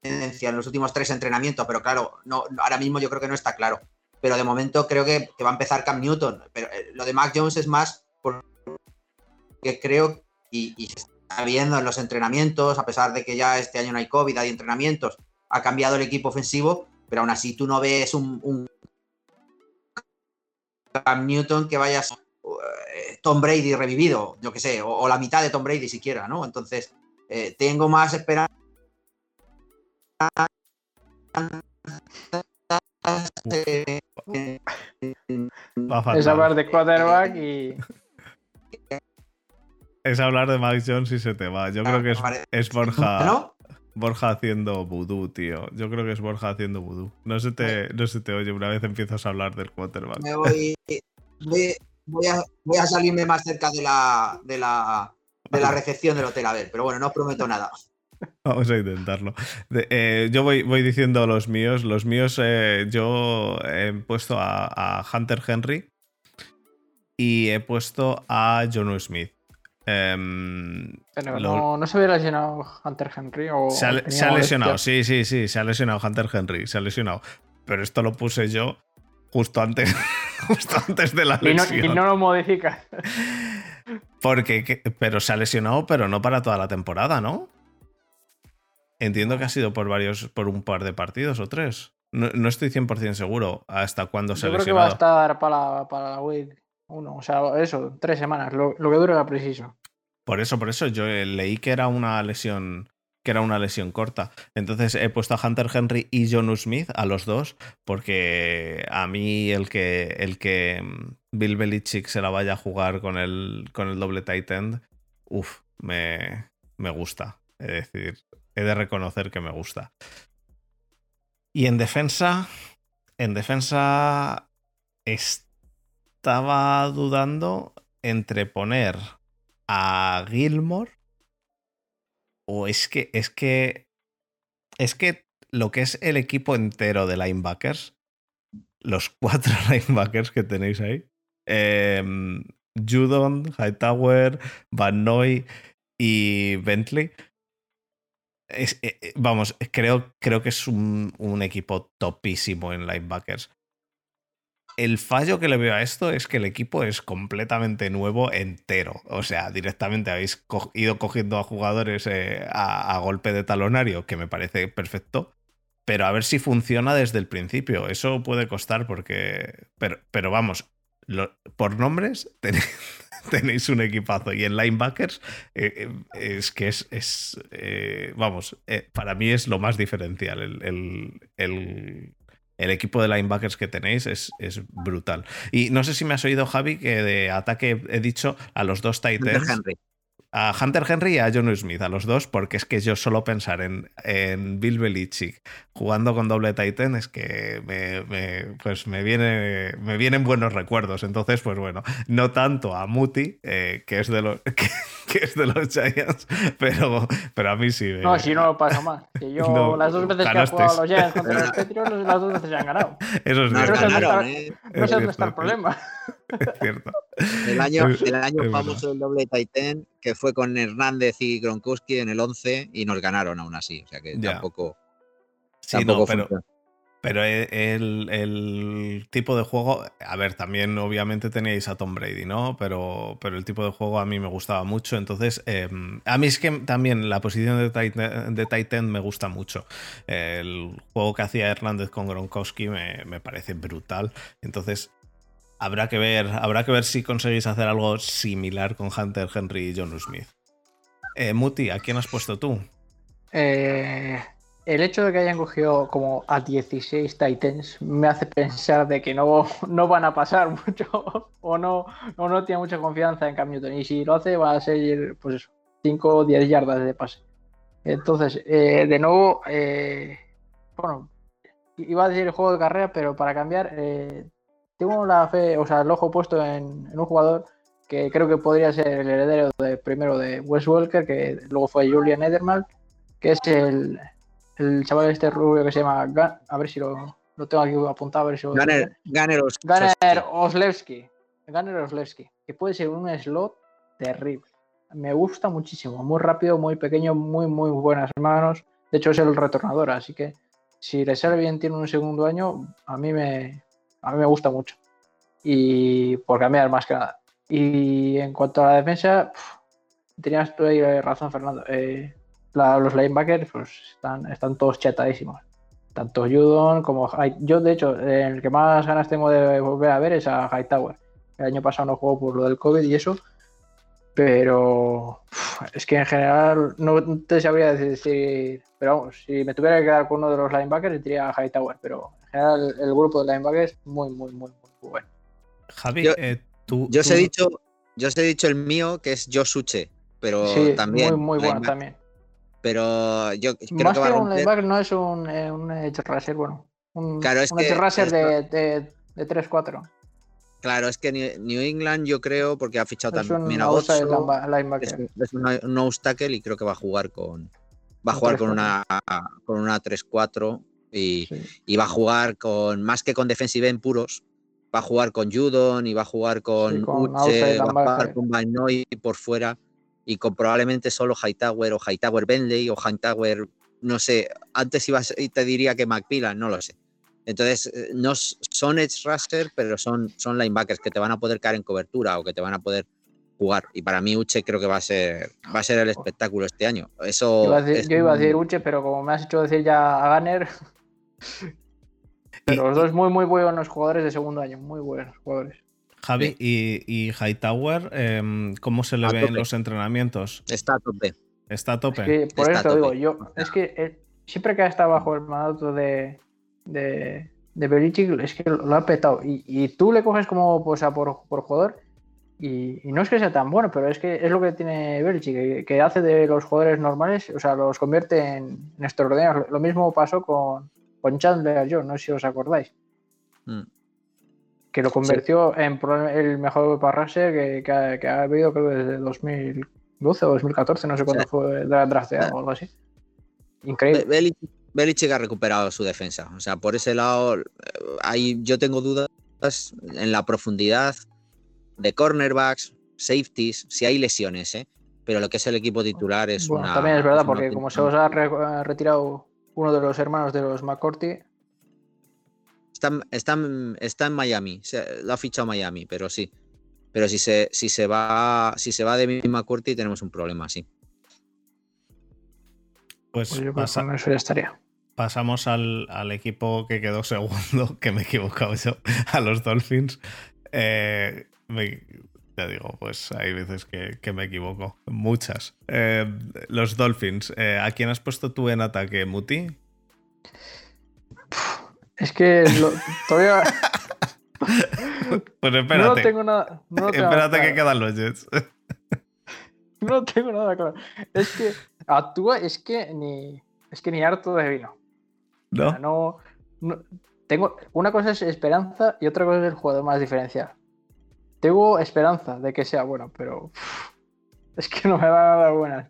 tendencia en los últimos tres entrenamientos, pero claro, no, ahora mismo yo creo que no está claro. Pero de momento creo que, que va a empezar Cam Newton. Pero eh, lo de Mac Jones es más porque creo, y, y se está viendo en los entrenamientos, a pesar de que ya este año no hay COVID, hay entrenamientos, ha cambiado el equipo ofensivo, pero aún así tú no ves un, un Cam Newton que vaya a ser, eh, Tom Brady revivido, yo que sé, o, o la mitad de Tom Brady siquiera, ¿no? Entonces, eh, tengo más esperanza Es hablar de quarterback y. Es hablar de Mac Jones y se te va. Yo creo que es, es Borja, ¿no? Borja haciendo vudú, tío. Yo creo que es Borja haciendo vudú. No se te, no se te oye una vez empiezas a hablar del quarterback. Me voy, voy, voy a, voy a salirme más cerca de la, de la, de la recepción del hotel, a ver, pero bueno, no os prometo nada. Vamos a intentarlo. De- eh, yo voy, voy diciendo los míos. Los míos, eh, yo he puesto a, a Hunter Henry y he puesto a Jonu Smith. Em, Pero Lo- no, no se había lesionado Hunter Henry o. se, ha, tenía se ha lesionado, sí, sí, sí, se ha lesionado Hunter Henry, se ha lesionado. Pero esto lo puse yo justo antes, justo antes de la Y no, lesión. y no lo modificas. Porque, que- pero se ha lesionado, pero no para toda la temporada, ¿no? Entiendo que ha sido por varios, por un par de partidos o tres. No, no estoy 100% seguro hasta cuándo se ha Yo creo que va a lesionado. estar para la, para la Week 1. O sea, eso, tres semanas, lo, lo que dure la preciso. Por eso, por eso yo eh, leí que era una lesión que era una lesión corta. Entonces he puesto a Hunter Henry y Jonu Smith a los dos porque a mí el que el que mm, Bill Belichick se la vaya a jugar con el con el doble tight end, uff, me, me gusta. Es decir, he de reconocer que me gusta. Y en defensa, en defensa estaba dudando entre poner a Gilmore o es que es que es que lo que es el equipo entero de linebackers, los cuatro linebackers que tenéis ahí, em, Judon, Hightower, Van Noy y Bentley. es- eh, eh, vamos, creo, creo que es un, un equipo topísimo en linebackers. El fallo que le veo a esto es que el equipo es completamente nuevo entero. O sea, directamente habéis ido cogiendo a jugadores eh, a, golpe de talonario, que me parece perfecto. Pero a ver si funciona desde el principio. Eso puede costar porque... Pero, pero vamos, por nombres tenéis, un equipazo. Y en linebackers eh, eh, es que es... es, vamos, para mí es lo más diferencial. El- el equipo de linebackers que tenéis es, es brutal. Y no sé si me has oído, Javi, que de ataque he dicho a los dos Henry. A Hunter Henry y a John Smith, a los dos, porque es que yo solo pensar en, en Bill Belichick jugando con doble tight end es que me, me- pues me, viene, me vienen buenos recuerdos. Entonces, pues bueno, no tanto a Muti, eh, que, es de los, que, que es de los Giants, pero, pero a mí sí. me- No, si no lo pasa mal. Que yo No, las dos veces que he jugado a los Giants contra los Patriots, las dos veces se han ganado. Eso es ganaron, verdad. ¿eh? No Es sé dónde está el problema. Es cierto. El año, el año famoso del doble Titan, que fue con Hernández y Gronkowski en el 11 y nos ganaron aún así. O sea que Ya. tampoco, Sí, tampoco no, pero. Pero e- el, el tipo de juego, a ver, también obviamente teníais a Tom Brady, ¿no? Pero, pero el tipo de juego a mí me gustaba mucho. Entonces, eh, a mí es que también la posición de tight, de tight end me gusta mucho. El juego que hacía Hernández con Gronkowski me, me parece brutal. Entonces, habrá que ver, habrá que ver si conseguís hacer algo similar con Hunter Henry y John Smith. Eh, Muti, ¿a quién has puesto tú? Eh, el hecho de que hayan cogido como a 16 Titans me hace pensar de que no, no van a pasar mucho o no, no tiene mucha confianza en Cam Newton. Y si lo hace, va a ser pues eso, 5 o 10 yardas de pase. Entonces, eh, de nuevo, bueno, iba a decir el juego de carrera, pero para cambiar, tengo la fe, o sea, el ojo puesto en, en, un jugador que creo que podría ser el heredero de, primero de Wes Walker, que luego fue Julian Ederman, que es el, el chaval este rubio que se llama, a ver si lo, lo tengo aquí apuntado, a ver si lo... Gunner, Gunner, Gunner Oslewski. Gunner Oslewski, que puede ser un slot terrible. Me gusta muchísimo, muy rápido, muy pequeño, muy, muy buenas manos. De hecho, es el retornador, así que si le sale bien, tiene un segundo año, a mí me, a mí me gusta mucho. Y por cambiar más que nada. Y en cuanto a la defensa, tenías tú ahí razón, Fernando. Eh, los linebackers pues, están, están todos chetadísimos. Tanto Judon como Yo, de hecho, el que más ganas tengo de volver a ver es a Hightower. El año pasado no jugó por lo del COVID y eso. Pero es que en general no te sabría decir. Pero vamos, si me tuviera que quedar con uno de los linebackers, diría Hightower. Pero general el grupo de linebackers muy, muy, muy, muy bueno. Javi, yo, eh, tú. Yo os, he dicho, yo os he dicho el mío, que es Josuche, pero Sí, también. muy, muy bueno también. Pero yo creo Más que va que a un linebacker, no es un, eh, un edge rusher, bueno. Un, Claro, es un que edge rusher esto- de, de, de 3-4. Claro, es que New England yo creo, porque ha fichado Es un también a Otso, es, un- es un nose tackle y creo que va a jugar con va a Un jugar con 3-4. una con una 3-4 y, Sí. y va a jugar con más que con defensive end puros, va a jugar con Judon y va a jugar con, Sí, con Uche, va a jugar con Van Noy por fuera y con probablemente solo Hightower o Hightower Bentley o Hightower, no sé, antes iba a ser- te diría que McMillan, no lo sé. Entonces, eh, no son edge rusher, pero son, son linebackers que te van a poder caer en cobertura o que te van a poder jugar. Y para mí Uche creo que va a ser va a ser el espectáculo este año. Eso Iba a decir- es yo iba a decir Uche, pero como me has hecho decir ya a Gunner. pero los dos muy, muy buenos jugadores de segundo año. Muy buenos jugadores. Javi, y, y Hightower, em, ¿cómo se le A ve en los entrenamientos? está a tope. ¿Está a tope? Es que por Está eso digo, yo, O sea- es que eh, siempre que ha estado bajo el mandato de, de, de Belichick, es que lo ha petado. Y, y tú le coges como pues, a por, por jugador, y, y no es que sea tan bueno, pero es que es lo que tiene Belichick, que, que hace de los jugadores normales, o sea, los convierte en, en extraordinarios. Lo mismo pasó con, con Chandler Jones, no sé si os acordáis. Mm. Que lo convirtió en el mejor parrasser que, que, ha, que ha habido, creo, desde 2012 o 2014, no sé cuándo Sí. fue dra- drafteado o algo así. Increíble. Be- Belichick, Belichick ha recuperado su defensa. O sea, por ese lado, eh, ahí yo tengo dudas en la profundidad de cornerbacks, safeties, si hay lesiones, ¿eh? Pero lo que es el equipo titular es Bueno, una. también es verdad, porque como se os ha re- ha retirado uno de los hermanos de los McCourty, Está, en- está está en Miami, se- lo ha fichado Miami, pero sí. Pero si se, si se va, si se va de Curti, tenemos un problema, sí. Pues, pues yo pasa- con eso ya estaría. pasamos al, al equipo que quedó segundo, que me he equivocado yo, a los Dolphins. Eh, me- ya digo, pues hay veces que, que me equivoco. Muchas. Eh, los Dolphins, eh, ¿a quién has puesto tú en ataque, Muti? Es que lo- todavía Pues no espérate. tengo nada. No tengo espérate que quedan los Jets. No tengo nada claro. Es que actúa, es que ni, es que ni harto de vino. O sea, ¿No? no, no- tengo, una cosa es esperanza y otra cosa es el jugador más diferencial. Tengo esperanza de que sea bueno, pero es que no me va a dar buena.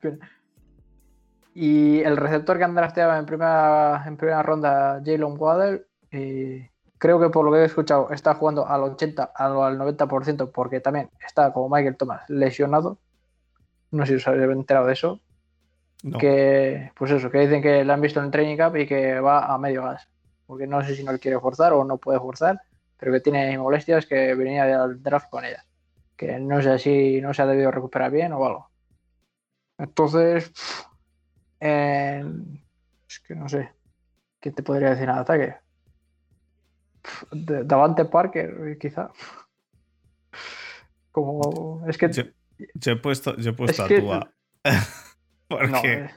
Y el receptor que han drafteado en primera, en primera ronda, Jalen Waddell, eh, creo que por lo que he escuchado está jugando al 80, al, al 90%, porque también está como Michael Thomas lesionado. No sé si os habéis enterado de eso No. que pues eso, que dicen que le han visto en el training camp y que va a medio gas. Porque no sé si no le quiere forzar o no puede forzar, pero que tiene molestias que venía del draft con ella. Que no sé si no se ha debido recuperar bien o algo. Entonces, eh, es que no sé. ¿Qué te podría decir en ataque? De- Davante Parker, quizá. Como. Es que. Yo, yo he puesto, yo he puesto Es que- a Tua. Porque no, eh,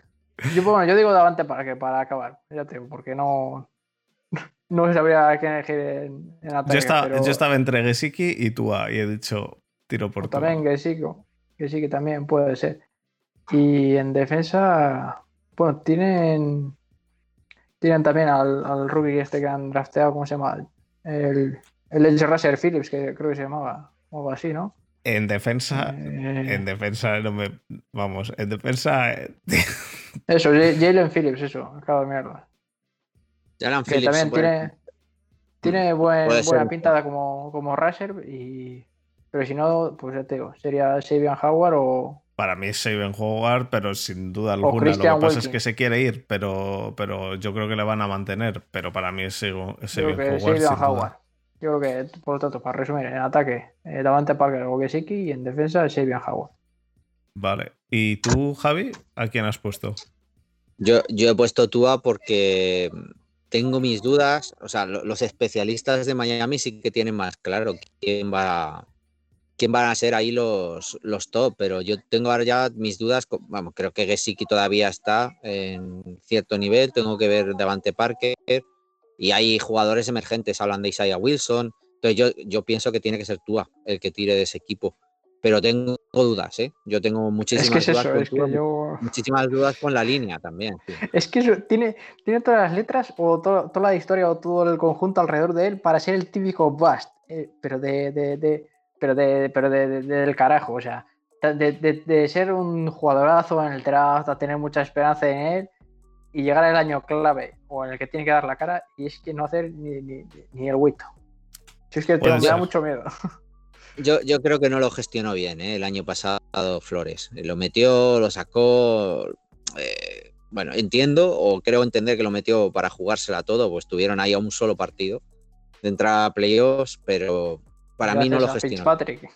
Yo, bueno, yo digo Davante Parker para acabar, ya te digo, porque no, no sabría qué elegir en, en ataque. Yo, estaba, pero- yo estaba entre Gesicki y Tua y he dicho tiro por Tua. también sí que también puede ser. Y en defensa, bueno, tienen tienen también al, al rookie este que han drafteado, ¿cómo se llama? El, el Edge Rusher Phillips, que creo que se llamaba, o algo así, ¿no? En defensa, Eh, en defensa no me. Vamos, en defensa. eh, Eso, Ja- Jalen Phillips, eso, acabo de mierda. Que Phillips, también tiene, tiene buen- Puede buena ser. pintada como, como rusher, y, pero si no, pues ya te digo, sería Sabian Howard o, Para mí es Saben Howard, pero sin duda alguna. Lo que pasa es que se quiere ir, pero, pero yo creo que le van a mantener. Pero para mí es Howard. Sabian. Howard. Yo creo que, por lo tanto, para resumir, en ataque, eh, Davante Parker o Gesicki y en defensa, Sabian Howard. Vale. ¿Y tú, Javi? ¿A quién has puesto? Yo, yo he puesto Tua porque tengo mis dudas. O sea, lo- los especialistas de Miami sí que tienen más claro quién va, quién van a ser ahí los, los top, pero yo tengo ahora ya mis dudas. Vamos, creo que Gesicki todavía está en cierto nivel. Tengo que ver Davante Parker y hay jugadores emergentes. Hablan de Isaiah Wilson. Entonces yo, yo pienso que tiene que ser Tua el que tire de ese equipo. Pero tengo dudas, ¿eh? Yo tengo Es muchísimas que es dudas eso, con es que yo. muchísimas dudas con la línea también. sí. Es que eso, tiene, tiene todas las letras o to- toda la historia o todo el conjunto alrededor de él para ser el típico bust, eh, pero de, de- de- pero de, pero de, de- del carajo, o sea, de, de- de ser un jugadorazo en el draft, a tener mucha esperanza en él y llegar al año clave o en el que tiene que dar la cara y es que no hacer ni, ni, ni el huito. Si es que te- da mucho miedo. Yo, yo creo que no lo gestionó bien ¿eh? el año pasado Flores. Lo metió, lo sacó. eh, bueno, entiendo o creo entender que lo metió para jugársela todo, pues estuvieron ahí a un solo partido de entrar a playoffs, pero para mí no lo gestionó. Fitzpatrick.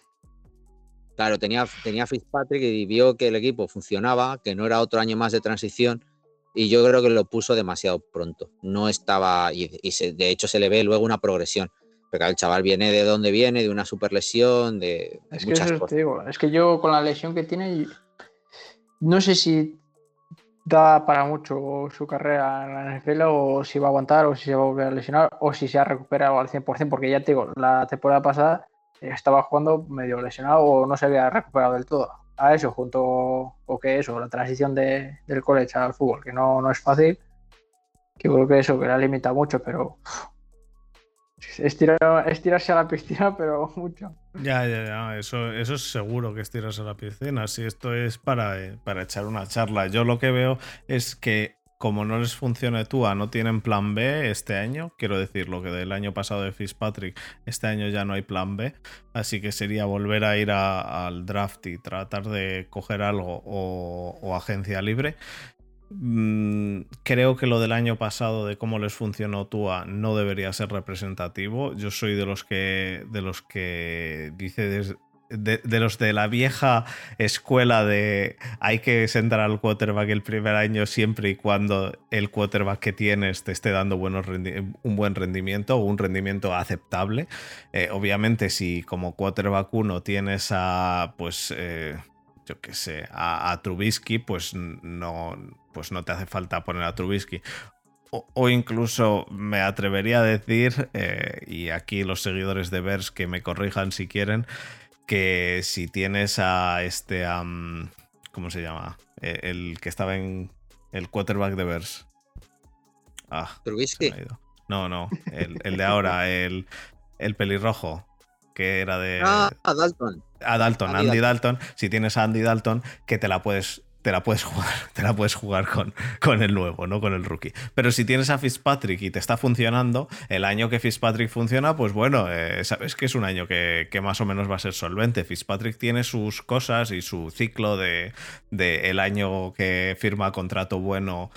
Claro, tenía, tenía Fitzpatrick y vio que el equipo funcionaba, que no era otro año más de transición, y yo creo que lo puso demasiado pronto. No estaba, y, y se- de hecho se le ve luego una progresión. Porque el chaval viene de donde viene, de una super lesión, de, Es que muchas eso te cosas. digo, es que yo con la lesión que tiene, no sé si da para mucho su carrera en la NFL o si va a aguantar o si se va a volver a lesionar o si se ha recuperado al 100%, porque ya te digo, la temporada pasada estaba jugando medio lesionado o no se había recuperado del todo. A eso, junto, o que eso, la transición de- del college al fútbol, que no, no es fácil, que creo que eso, que la limita mucho, pero es, es tirarse a la piscina, pero mucho. Ya, ya, ya. Eso, eso es seguro que estiras a la piscina. Si esto es para, eh, para echar una charla. Yo lo que veo es que como no les funcione Tua, no tienen plan B este año. Quiero decir, lo que del año pasado de Fitzpatrick, este año ya no hay plan B. Así que sería volver a ir a- al draft y tratar de coger algo o agencia libre. Mm, creo que lo del año pasado de cómo les funcionó Tua no debería ser representativo. Yo soy de los que de los que dice de, de los de la vieja escuela de hay que sentar al quarterback el primer año siempre y cuando el quarterback que tienes te esté dando buenos un buen rendimiento o un rendimiento aceptable. Eh, obviamente si como quarterback 1 tienes a pues eh, yo qué sé, a, a Trubisky, pues no, pues no te hace falta poner a Trubisky. O, o incluso me atrevería a decir, eh, y aquí los seguidores de Bears que me corrijan si quieren, que si tienes a este, ¿cómo se llama? Eh, el que estaba en el quarterback de Bears. Ah, Trubisky. No, no, el, el de ahora, el, el pelirrojo, que era de... Ah, Dalton. a Dalton, Andy Andy Dalton. Si tienes a Andy Dalton, que te la puedes, te la puedes jugar, te la puedes jugar con, con el nuevo, no con el rookie. Pero si tienes a Fitzpatrick y te está funcionando, el año que Fitzpatrick funciona, pues bueno, eh, sabes que es un año que, que más o menos va a ser solvente. Fitzpatrick tiene sus cosas y su ciclo de, de el año que firma contrato bueno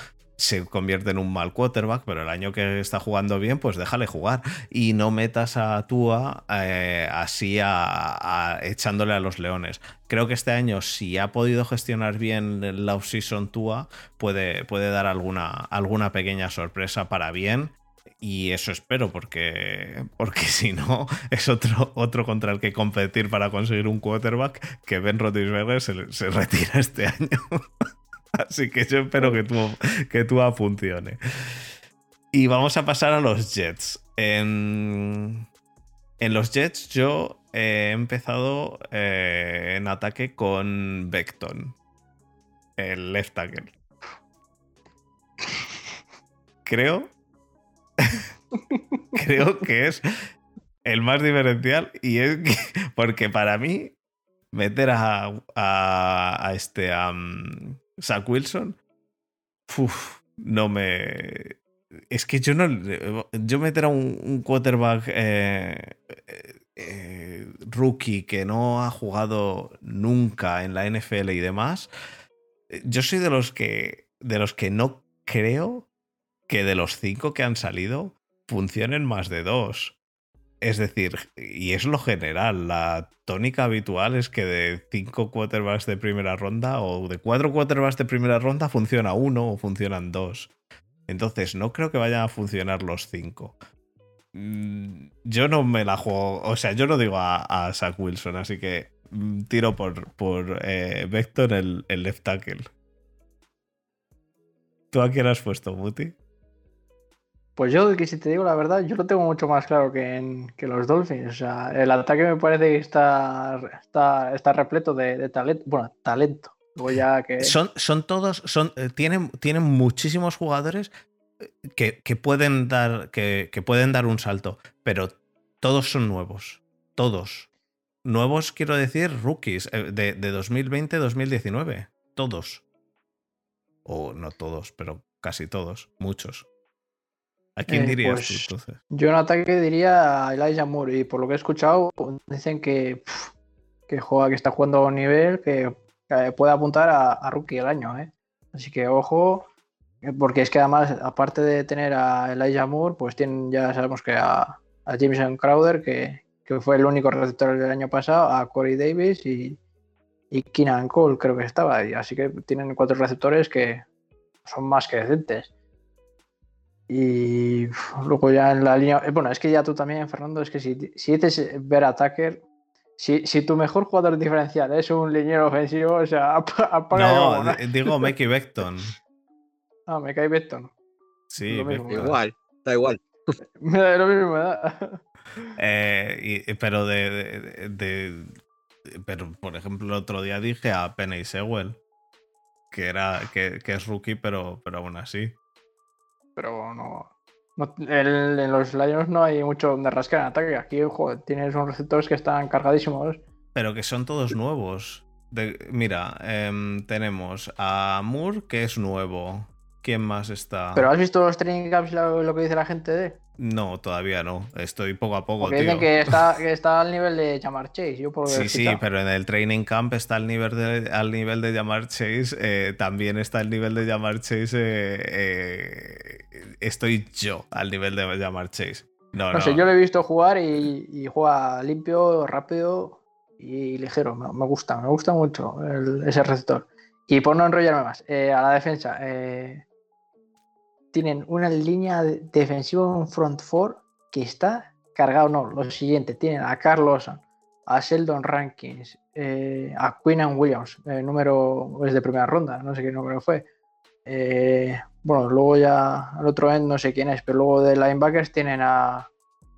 se convierte en un mal quarterback, pero el año que está jugando bien, pues déjale jugar y no metas a Tua eh, así a, a- echándole a los leones. Creo que este año, si ha podido gestionar bien la off-season Tua, puede, puede dar alguna, alguna pequeña sorpresa para bien. Y eso espero, porque, porque si no, es otro, otro contra el que competir para conseguir un quarterback que Ben Roethlisberger se, se retira este año. Así que yo espero que tú, que tú funcione. Y vamos a pasar a los Jets. En, los Jets yo he empezado eh, en ataque con Beckton, el left tackle. Creo. creo que es el más diferencial y es que, porque para mí meter a, a, este Zach Wilson no me es que yo no yo meter a un, quarterback eh, eh, rookie que no ha jugado nunca en la NFL y demás yo soy de los que de los que no creo que de los cinco que han salido funcionen más de dos es decir, y es lo general, la tónica habitual es que de cinco quarterbacks de primera ronda o de cuatro quarterbacks de primera ronda funciona uno o funcionan dos. Entonces, no creo que vayan a funcionar los cinco. Mm, yo no me la juego, o sea, yo no digo a, Zach Wilson, así que mm, tiro por, por eh, Vector el, el left tackle. ¿Tú a quién has puesto, Muti? Pues yo, que si te digo la verdad, yo lo tengo mucho más claro que, en, que los Dolphins. O sea, el ataque me parece que está, está, está repleto de, talento. Bueno, talento. ya que... son, son todos, son, eh, tienen, tienen muchísimos jugadores eh, que, que pueden dar, que, que, pueden dar un salto, pero todos son nuevos. Todos. Nuevos, quiero decir, rookies eh, de, de 2020-2019. Todos. O no todos, pero casi todos. Muchos. ¿A quién eh, dirías tú pues, entonces? Yo en ataque diría a Elijah Moore y por lo que he escuchado dicen que, que juega, que está jugando a un nivel que, puede apuntar a, rookie el año, ¿eh? Así que ojo, eh, porque es que además, aparte de tener a Elijah Moore, pues tienen, ya sabemos que a, a Jameson Crowder, que, fue el único receptor del año pasado, a Corey Davis y, y Keenan Cole, creo que estaba. ahí. Así que tienen cuatro receptores que son más que decentes. Y luego ya en la línea. Eh, bueno, es que ya tú también, Fernando, es que si, si dices ver a si, si, tu mejor jugador diferencial es un liniero ofensivo, o sea, apaga. No, digo Mekki Beckton. Ah, me cae Beckton. Sí, igual, da igual. me da lo mismo, ¿verdad? Eh, pero de, de, Pero, por ejemplo, el otro día dije a Penny Sewell, que, era, que, que es rookie, pero, pero aún así pero no. en los Lions no hay mucho donde rascar en ataque. Aquí, tienes unos receptores que están cargadísimos. Pero que son todos nuevos. mira, em, tenemos a Moore, que es nuevo. ¿Quién más está? ¿Pero has visto los training camps lo que dice la gente de? No, todavía no. Estoy poco a poco. Porque dicen que está, que está al nivel de Jamar Chase. Yo sí, sí, pero en el training camp está al nivel de, al nivel de Jamar Chase. Eh, también está el nivel de Jamar Chase. Eh, eh, estoy yo al nivel de Jamar Chase. No, no, sé, yo lo he visto jugar y, juega limpio, rápido y ligero. Me, gusta, me gusta mucho ese receptor. Y por no enrollarme más, a la defensa tienen una línea defensiva, un front four que está cargado. No, lo siguiente, tienen a Carlos, a Sheldon Rankins, eh, a Quinn Williams, el número es de primera ronda, no sé qué número fue. Eh, bueno, luego ya al otro end no sé quién es, pero luego de linebackers tienen a,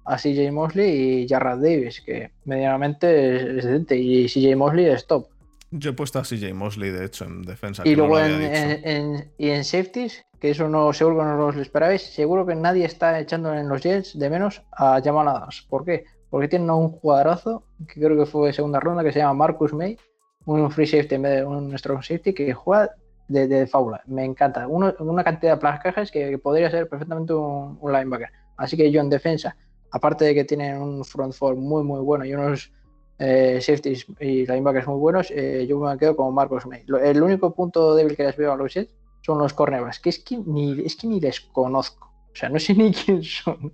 a CJ Mosley y Jarrad Davis, que medianamente es decente, y CJ Mosley es top. Yo he puesto a CJ Mosley, de hecho, en defensa. Y luego en, y en safeties, que eso no seguro que no lo esperabais, seguro que nadie está echando en los Jets de menos a Jamal Adams. ¿Por qué? Porque tienen un jugadorazo, que creo que fue segunda ronda, que se llama Marcus May, un free safety en vez de un strong safety, que juega de, de faula. Me encanta. una cantidad de placajes que, que, podría ser perfectamente un, linebacker. Así que yo en defensa, aparte de que tienen un front four muy, muy bueno y unos eh, safeties y linebackers muy buenos, eh, yo me quedo con Marcus May. el único punto débil que les veo a los Jets son los cornerbacks, que es que ni, es que ni les conozco. O sea, no sé ni quién son.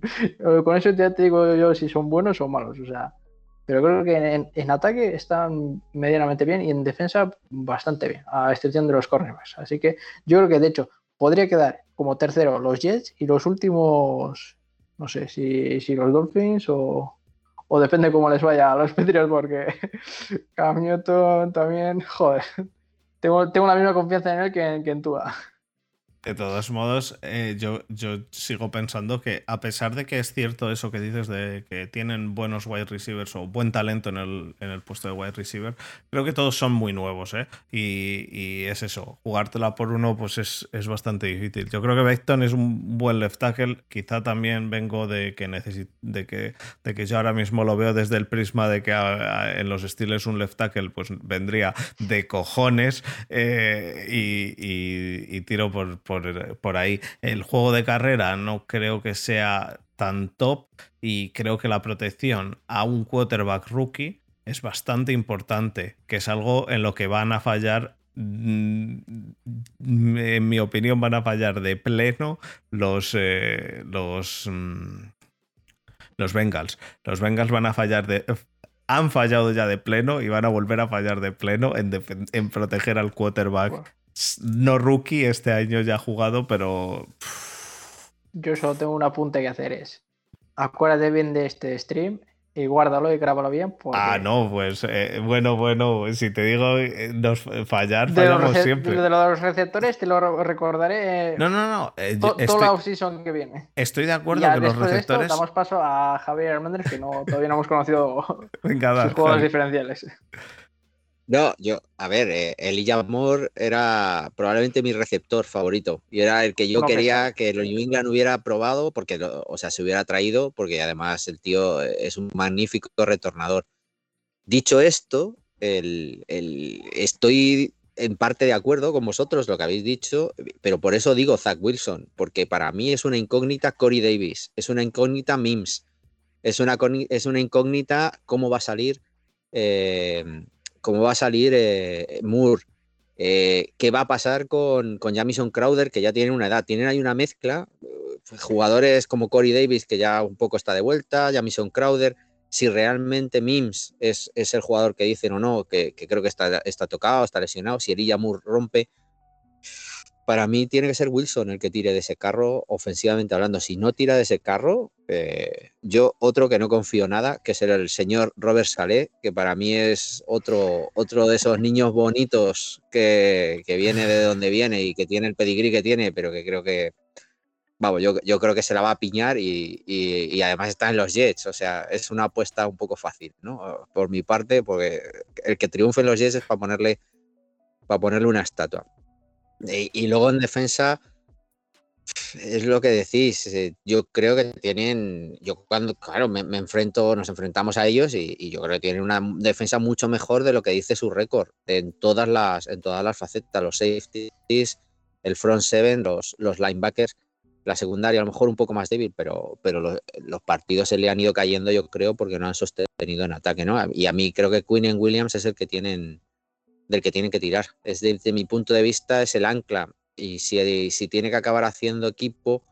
Con eso ya te digo yo si son buenos o malos. O sea, pero creo que en, ataque están medianamente bien y en defensa bastante bien, a excepción de los cornerbacks. Así que yo creo que de hecho podría quedar como tercero los Jets y los últimos, no sé si, si los Dolphins o, o depende cómo les vaya a los Patriots porque Cam Newton también, joder, Tengo, tengo la misma confianza en él que, que en Tua. De todos modos, eh, yo, yo sigo pensando que a pesar de que es cierto eso que dices de que tienen buenos wide receivers o buen talento en el, en el puesto de wide receiver, creo que todos son muy nuevos, ¿eh? Y, y es eso, jugártela por uno pues es, es bastante difícil. Yo creo que Beckton es un buen left tackle, quizá también vengo de que, necesi- de que, de que yo ahora mismo lo veo desde el prisma de que en los estilos un left tackle pues vendría de cojones eh, y, y- tiro por, por ahí. El juego de carrera no creo que sea tan top y creo que la protección a un quarterback rookie es bastante importante, que es algo en lo que van a fallar. mm, En mi opinión, van a fallar de pleno los, eh, los, mm, los Bengals. Los Bengals van a fallar de. Han fallado ya de pleno y van a volver a fallar de pleno en, en proteger al quarterback. No rookie este año ya ha jugado, pero Yo solo tengo un apunte que hacer es. Acuérdate bien de este stream y guárdalo y grábalo bien. Porque ah, no, pues eh, bueno, bueno, si te digo eh, nos fallar, De, fallamos siempre. de los receptores te lo re- recordaré No, no, no. eh, to- yo toda la estoy, offseason que viene. estoy de acuerdo ya que los después de esto receptores. damos paso a Javier Hernández, que no, todavía no hemos conocido Venga, da, sus juegos Javi. diferenciales. No, yo, a ver, eh, Elijah Moore era probablemente mi receptor favorito y era el que yo No quería que los New England hubiera probado porque, o sea, se hubiera traído porque además el tío es un magnífico retornador. Dicho esto, el- el- estoy en parte de acuerdo con vosotros lo que habéis dicho, pero por eso digo Zach Wilson, porque para mí es una incógnita Corey Davis, es una incógnita Mims, es una, es una incógnita cómo va a salir. eh, cómo va a salir eh, Moore, eh, qué va a pasar con, con Jamison Crowder, que ya tienen una edad. Tienen ahí una mezcla, eh, jugadores como Corey Davis, que ya un poco está de vuelta, Jamison Crowder, si realmente Mims es, es el jugador que dicen o no, que, creo que está, está tocado, está lesionado, si Elijah Moore rompe. Para mí tiene que ser Wilson el que tire de ese carro, ofensivamente hablando. Si no tira de ese carro, eh, yo otro que no confío nada, que es el señor Robert Saleh, que para mí es otro, otro de esos niños bonitos que, que viene de donde viene y que tiene el pedigrí que tiene, pero que creo que, vamos, yo, yo creo que se la va a piñar y, y- y además está en los Jets, o sea, es una apuesta un poco fácil, ¿no? Por mi parte, porque el que triunfe en los Jets es para ponerle, para ponerle una estatua. Y, y luego en defensa, es lo que decís. eh, Yo creo que tienen. Yo cuando, claro, me, enfrento, nos enfrentamos a ellos y, y yo creo que tienen una defensa mucho mejor de lo que dice su récord en todas las, en todas las facetas, los safeties, el front seven, los, los linebackers, la secundaria a lo mejor un poco más débil, pero, pero los, partidos se le han ido cayendo, yo creo, porque no han sostenido en ataque, ¿no? Y a mí creo que Quinn Williams es el que tienen, del que tienen que tirar. Es desde mi punto de vista, es el ancla y si, si tiene que acabar haciendo equipo,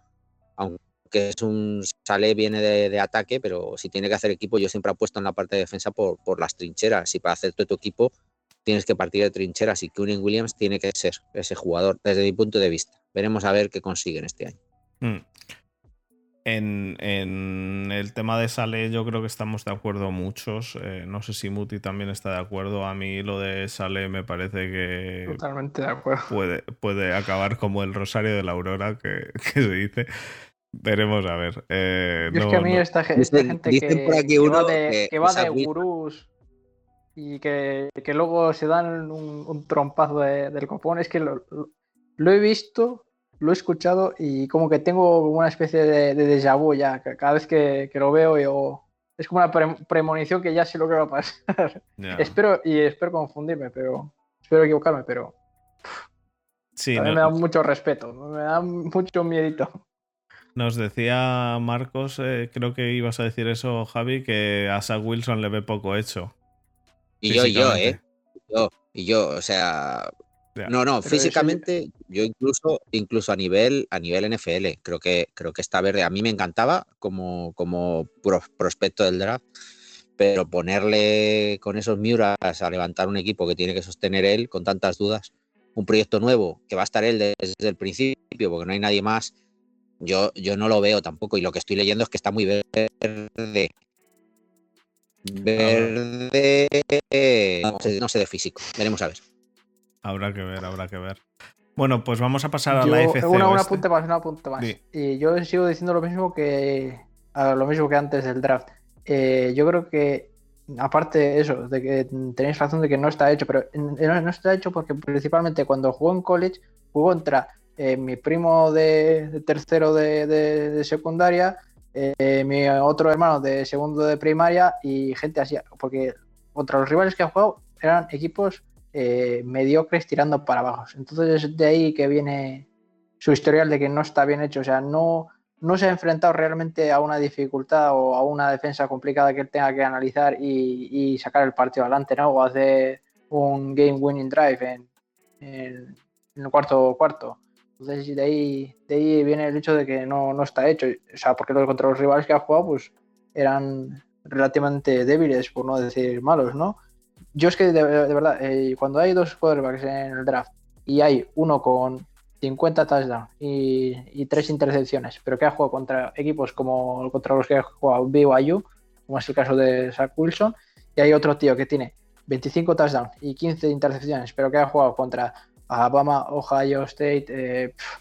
aunque es un sale viene de, de ataque, pero si tiene que hacer equipo, yo siempre apuesto en la parte de defensa por, por las trincheras. Y para hacer todo tu equipo tienes que partir de trincheras y Cunin Williams tiene que ser ese jugador, desde mi punto de vista. Veremos a ver qué consiguen este año. Mm. En, en el tema de Sale yo creo que estamos de acuerdo muchos. Eh, no sé si Muti también está de acuerdo. A mí lo de Sale me parece que Totalmente de acuerdo. puede, puede acabar como el Rosario de la Aurora que, que se dice. Veremos a ver. Eh, Yo es que a mí no- esta, ge- esta Dicen- gente dicen que, por aquí que va de, que que va esa de wi- gurús y que, que luego se dan un, un trompazo de- del copón, es que lo, lo- lo he visto, lo he escuchado y como que tengo una especie de, de déjà vu ya. ca- Cada vez que, que lo veo, yo, es como una pre- premonición que ya sé lo que va a pasar. espero y espero confundirme, pero espero equivocarme, pero Sí, también no- me da mucho respeto, me da mucho miedito. Nos decía Marcos, eh, creo que ibas a decir eso, Javi, que a Zach Wilson le ve poco hecho. Y yo, y yo. ¿eh? Yo, y yo, o sea, No, no, Pero eso- físicamente, yo incluso, incluso a nivel, a nivel NFL, creo que, creo que está verde. A mí me encantaba como, como pro- prospecto del draft, pero ponerle con esos Miuras a levantar un equipo que tiene que sostener él con tantas dudas, un proyecto nuevo que va a estar él desde el principio, porque no hay nadie más, yo, yo no lo veo tampoco. Y lo que estoy leyendo es que está muy verde. Verde. No sé, no sé de físico. Veremos a ver. Habrá que ver, habrá que ver. Bueno, pues vamos a pasar a Yo- la FC. una, una Oeste. punta más, una punta más. Y yo sigo diciendo lo mismo que a lo mismo que antes del draft. Eh, yo creo que, aparte de eso, de que tenéis razón de que no está hecho, pero no, no está hecho porque principalmente cuando jugó en college, jugó contra eh, mi primo de, de tercero de, de- de secundaria, eh, mi otro hermano de segundo de primaria y gente así, porque contra los rivales que ha jugado eran equipos eh, mediocres tirando para abajo. Entonces es de ahí que viene su historial de que no está bien hecho. O sea, no, no se ha enfrentado realmente a una dificultad o a una defensa complicada que él tenga que analizar y, sacar el partido adelante, ¿no? O hacer un game winning drive en, en- en el cuarto cuarto. Entonces de ahí, de ahí viene el hecho de que no, no está hecho. O sea, porque los, contra los rivales que ha jugado, pues eran relativamente débiles, por no decir malos, ¿no? Yo es que de, verdad, eh, cuando hay dos quarterbacks en el draft y hay uno con 50 touchdowns y, y tres intercepciones, pero que ha jugado contra equipos como contra los que ha jugado BYU, como es el caso de Zach Wilson, y hay otro tío que tiene 25 touchdowns y 15 intercepciones, pero que ha jugado contra Alabama, Ohio State, eh, pf,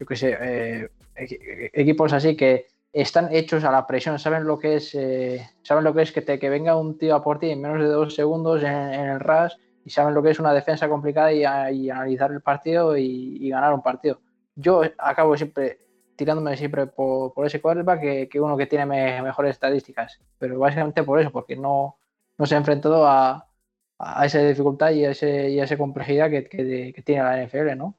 yo qué sé, eh, equi- equipos así que están hechos a la presión, saben lo que es, eh, saben lo que es que, te, que venga un tío a por ti en menos de dos segundos en, el rush y saben lo que es una defensa complicada y, analizar el partido y, ganar un partido. Yo acabo siempre tirándome siempre por, por ese quarterback que, que uno que tiene me- mejores estadísticas, pero básicamente por eso, porque no, no se ha enfrentado a, a esa dificultad y a, ese, y a esa complejidad que, que- que tiene la NFL, ¿no?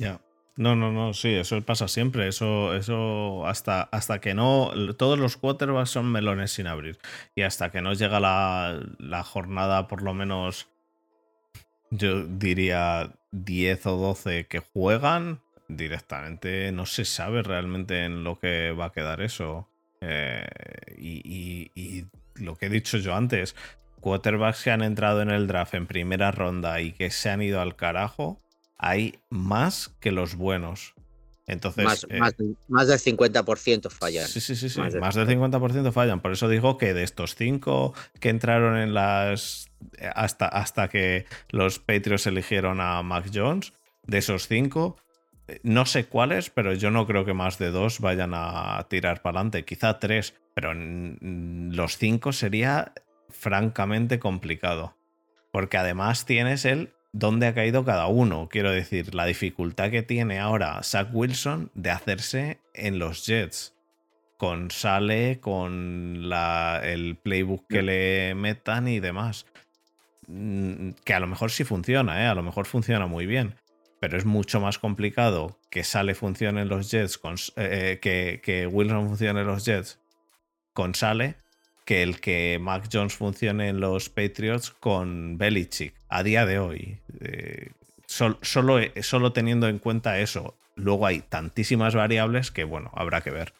Ya. No, no, no, sí, eso pasa siempre. Eso, eso hasta, hasta que no. Todos los quarterbacks son melones sin abrir. Y hasta que no llega la, la jornada, por lo menos, yo diría 10 o 12 que juegan, directamente no se sabe realmente en lo que va a quedar eso. Eh, y, y- y lo que he dicho yo antes, quarterbacks que han entrado en el draft en primera ronda y que se han ido al carajo, hay más que los buenos. Entonces, más, eh, más, más del 50% fallan. Sí, sí, sí, sí. Más Más, del del 50% fallan. Por eso digo que de estos cinco que entraron en las. hasta, hasta que los Patriots eligieron a Mac Jones, de esos cinco, eh, no sé cuáles, pero yo no creo que más de dos vayan a tirar para adelante. Quizá tres, pero los cinco sería francamente complicado. Porque además tienes el dónde ha caído cada uno. Quiero decir, la dificultad que tiene ahora Zach Wilson de hacerse en los Jets. Con Sale, con la- el playbook que le metan y demás. Mm, Que a lo mejor sí funciona, ¿eh? a lo mejor funciona muy bien. Pero es mucho más complicado que Sale funcione en los Jets, con, eh, que, que Wilson funcione en los Jets con Sale, que el que Mac Jones funcione en los Patriots con Belichick a día de hoy. Eh, sol- solo, solo teniendo en cuenta eso. Luego hay tantísimas variables que, bueno, habrá que ver.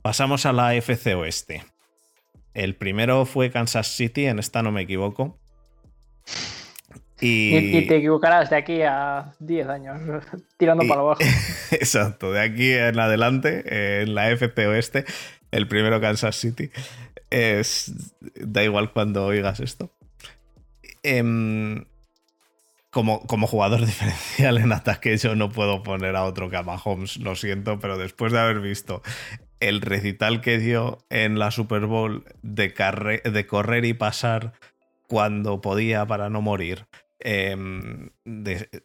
Pasamos a la FC Oeste. El primero fue Kansas City, en esta no me equivoco. Y, Y, y te equivocarás de aquí a 10 años, tirando Y- para abajo. Exacto, de aquí en adelante, eh, en la FC Oeste, el primero Kansas City. Es, da igual cuando oigas esto. Em, como, como jugador diferencial en ataque, yo no puedo poner a otro que a Mahomes, lo siento, pero después de haber visto el recital que dio en la Super Bowl de, correr y pasar cuando podía para no morir. em,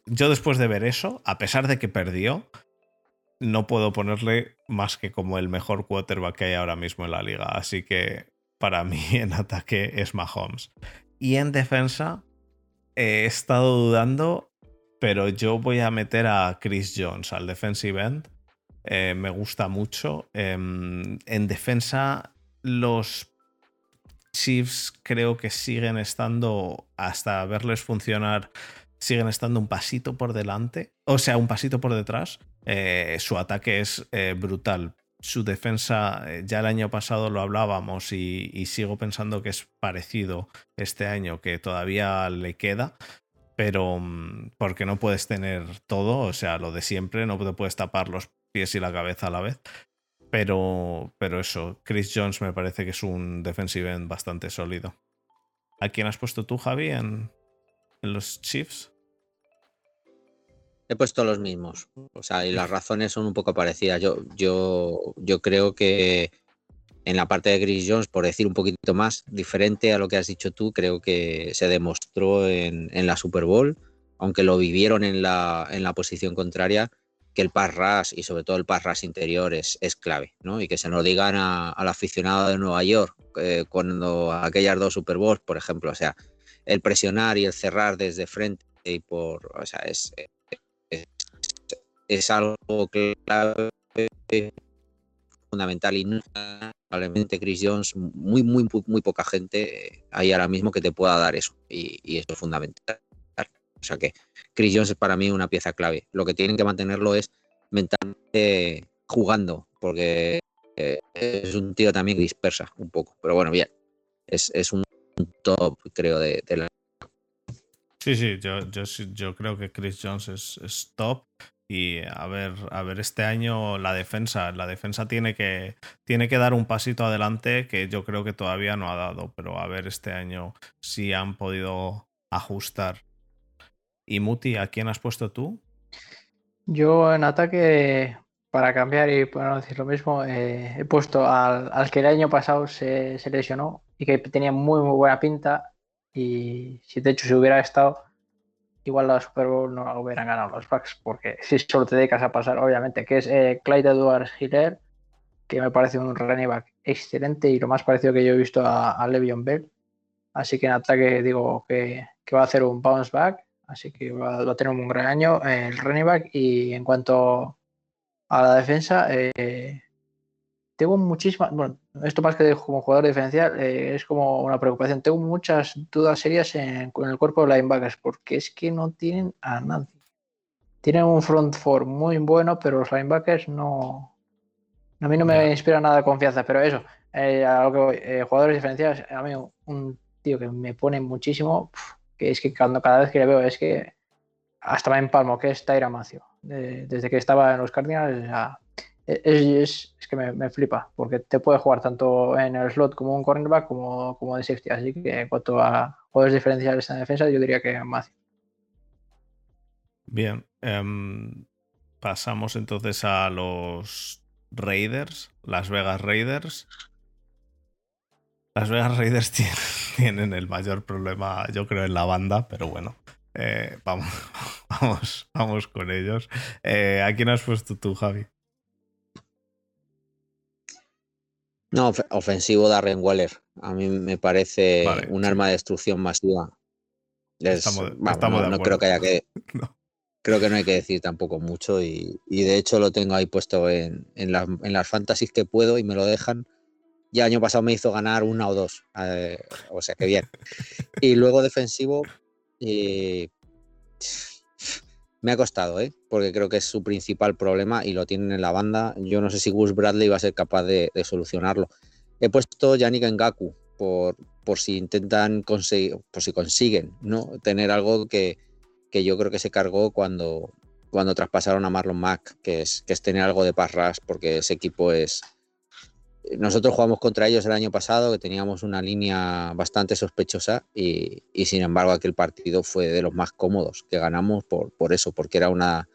yo después de ver eso, a pesar de que perdió, no puedo ponerle más que como el mejor quarterback que hay ahora mismo en la liga. Así que para mí en ataque es Mahomes. Y en defensa he estado dudando, pero yo voy a meter a Chris Jones al defensive end. Eh, me gusta mucho. Em, en defensa, los Chiefs creo que siguen estando, hasta verles funcionar, siguen estando un pasito por delante, o sea, un pasito por detrás. Eh, su ataque es eh, brutal. Su defensa, eh, ya el año pasado lo hablábamos y, sigo pensando que es parecido este año, que todavía le queda, pero mm, porque no puedes tener todo, o sea, lo de siempre, no te puedes tapar los pies y la cabeza a la vez. Pero, pero eso, Chris Jones me parece que es un defensive end bastante sólido. ¿A quién has puesto tú, Javi, en, en los Chiefs? He puesto los mismos. O sea, y las razones son un poco parecidas. Yo, yo, yo creo que en la parte de Chris Jones, por decir un poquito más, diferente a lo que has dicho tú, creo que se demostró en, la Super Bowl, aunque lo vivieron en la, en la posición contraria, que el pass rush y sobre todo el pass rush interior es, es clave, ¿no? Y que se nos digan al aficionado de Nueva York eh, cuando aquellas dos Super Bowls, por ejemplo, o sea, el presionar y el cerrar desde frente y por, o sea, es, es, algo clave fundamental y probablemente Chris Jones, muy, muy, muy poca gente hay ahora mismo que te pueda dar eso y, eso es fundamental. O sea que Chris Jones es para mí una pieza clave. Lo que tienen que mantenerlo es mentalmente jugando, porque eh, es un tío también dispersa un poco. Pero bueno, bien, es, un top, creo, de, la Sí, sí, yo, yo, yo creo que Chris Jones es, top. Y a ver, a ver, este año la defensa, la defensa tiene que, tiene que dar un pasito adelante que yo creo que todavía no ha dado, pero a ver este año si han podido ajustar. Y Muti, ¿a quién has puesto tú? Yo en ataque, para cambiar y no decir lo mismo, eh, he puesto al, al, que el año pasado se, se lesionó y que tenía muy, muy buena pinta y si de hecho si hubiera estado, igual la Super Bowl no hubieran ganado los Bucks, porque si solo te dedicas a pasar, obviamente, que es eh, Clyde Edwards Hiller, que me parece un running back excelente y lo más parecido que yo he visto a, a Le'Veon Bell. Así que en ataque digo que, va a hacer un bounce back, así que va, a tener un gran año el running back. Y en cuanto a la defensa, eh, tengo muchísimas, bueno, esto más que como jugador diferencial eh, es como una preocupación. Tengo muchas dudas serias en, el cuerpo de linebackers porque es que no tienen a nadie. Tienen un front four muy bueno, pero los linebackers no. A mí no me inspira nada de confianza, pero eso, eh, a lo que eh, jugadores diferenciales, a mí un tío que me pone muchísimo, que es que cuando cada vez que le veo es que hasta me empalmo, que es Tyra Macio. desde que estaba en los Cardinals, es, que me, flipa, porque te puede jugar tanto en el slot como un cornerback como, como de safety. Así que en cuanto a juegos diferenciales en defensa, yo diría que más. Bien. Em, pasamos entonces a los Raiders, Las Vegas Raiders. Las Vegas Raiders tienen el mayor problema, yo creo, en la banda, pero bueno. Eh, vamos, vamos, vamos con ellos. Eh, ¿A quién has puesto tú, Javi? No, ofensivo Darren Waller. A mí me parece un arma de destrucción masiva. no, creo que haya que. Creo que no hay que decir tampoco mucho. Y, de hecho lo tengo ahí puesto en, en, las fantasies que puedo y me lo dejan. Ya año pasado me hizo ganar una o dos. Eh, o sea que bien. Y luego defensivo. Eh, me ha costado, ¿eh? porque creo que es su principal problema y lo tienen en la banda. Yo no sé si Gus Bradley va a ser capaz de, solucionarlo. He puesto Yannick Ngaku por, por si intentan conseguir, por si consiguen ¿no? tener algo que, que yo creo que se cargó cuando, cuando traspasaron a Marlon Mack, que es, que es tener algo de parras, porque ese equipo es, nosotros jugamos contra ellos el año pasado, que teníamos una línea bastante sospechosa y, sin embargo aquel partido fue de los más cómodos que ganamos por, por eso, porque era una,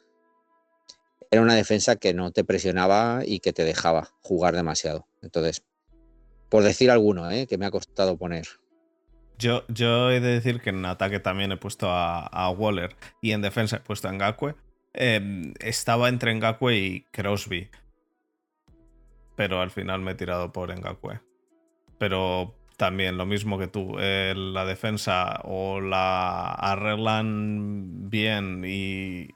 era una defensa que no te presionaba y que te dejaba jugar demasiado. Entonces, por decir alguno, ¿eh? que me ha costado poner. Yo, yo he de decir que en ataque también he puesto a, Waller y en defensa he puesto a Ngakwe. Em, estaba entre Ngakwe y Crosby pero al final me he tirado por Ngakwe. Pero también lo mismo que tú, eh, la defensa o la arreglan bien y,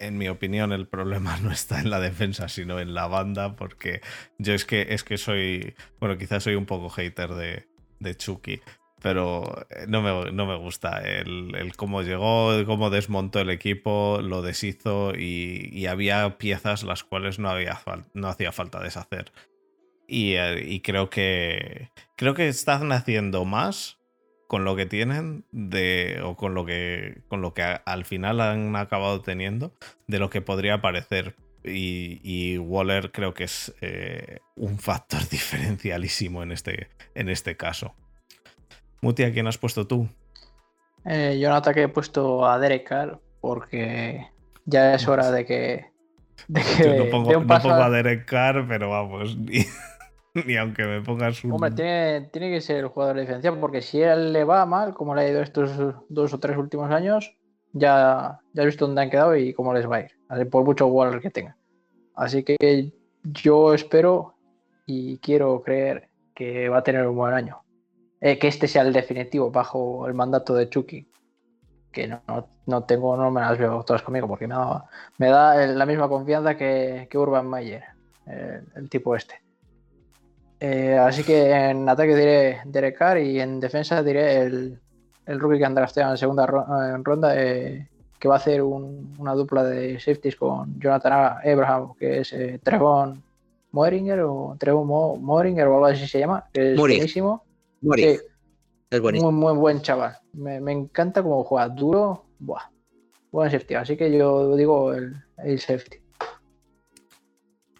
en mi opinión el problema no está en la defensa sino en la banda porque yo es que es que soy bueno quizás soy un poco hater de, de Chucky pero eh, no me, no me gusta el, cómo llegó, cómo desmontó el equipo, lo deshizo y, había piezas las cuales no, había no hacía falta deshacer. Y, eh, y, creo que creo que están haciendo más con lo que tienen de, o con lo que, con lo que al final han acabado teniendo de lo que podría parecer. Y, Waller creo que es eh, un factor diferencialísimo en este, en este caso. Muti, ¿a quién has puesto tú? Eh, yo en ataque he puesto a Derek Carr porque ya es hora de que. De que Yo no pongo, un no paso pongo a- Derek Carr, pero vamos, ni, ni aunque me pongas un. Hombre, tiene, tiene que ser el jugador diferencial, porque si él le va mal, como le ha ido estos dos o tres últimos años, ya, ya has visto dónde han quedado y cómo les va a ir, así, por mucho Waller que tenga. Así que yo espero y quiero creer que va a tener un buen año. Eh, que este sea el definitivo bajo el mandato de Chucky. Que no, no, no tengo, no me las veo todas conmigo, porque me da, me da la misma confianza que, que Urban Meyer, el- el tipo este. Eh, así que en ataque diré Derek Carr y en defensa diré el, el rookie que han drafteado en segunda en ronda, eh, que va a hacer un- una dupla de safeties con Jonathan Abraham, que es eh, Trevon Moeringer o Trevon Mo- Moeringer o algo así se llama, que es buenísimo. Mori, Sí, es buenísimo. muy, muy buen chaval. Me, me encanta cómo juega, duro, buah, buen safety. Así que yo digo el, el safety.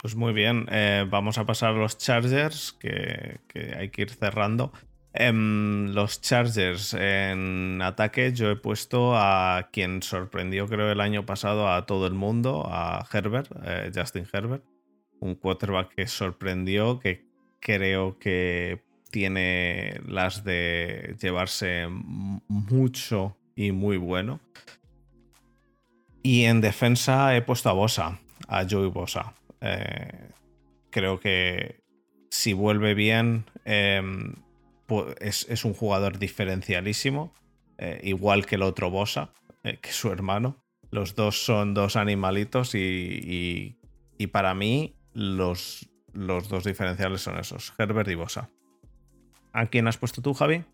Pues muy bien, eh, vamos a pasar a los Chargers, que, que hay que ir cerrando. Em, los Chargers en ataque yo he puesto a quien sorprendió creo el año pasado a todo el mundo, a Herbert, eh, Justin Herbert, un quarterback que sorprendió, que creo que tiene las de llevarse mucho y muy bueno. Y en defensa he puesto a Bosa, a Joey Bosa. Eh, creo que si vuelve bien, eh, pu- es, es un jugador diferencialísimo, eh, igual que el otro Bosa, eh, que su hermano. Los dos son dos animalitos y, y- y para mí los, los dos diferenciales son esos, Herbert y Bosa. ¿A quién has puesto tú, Javi?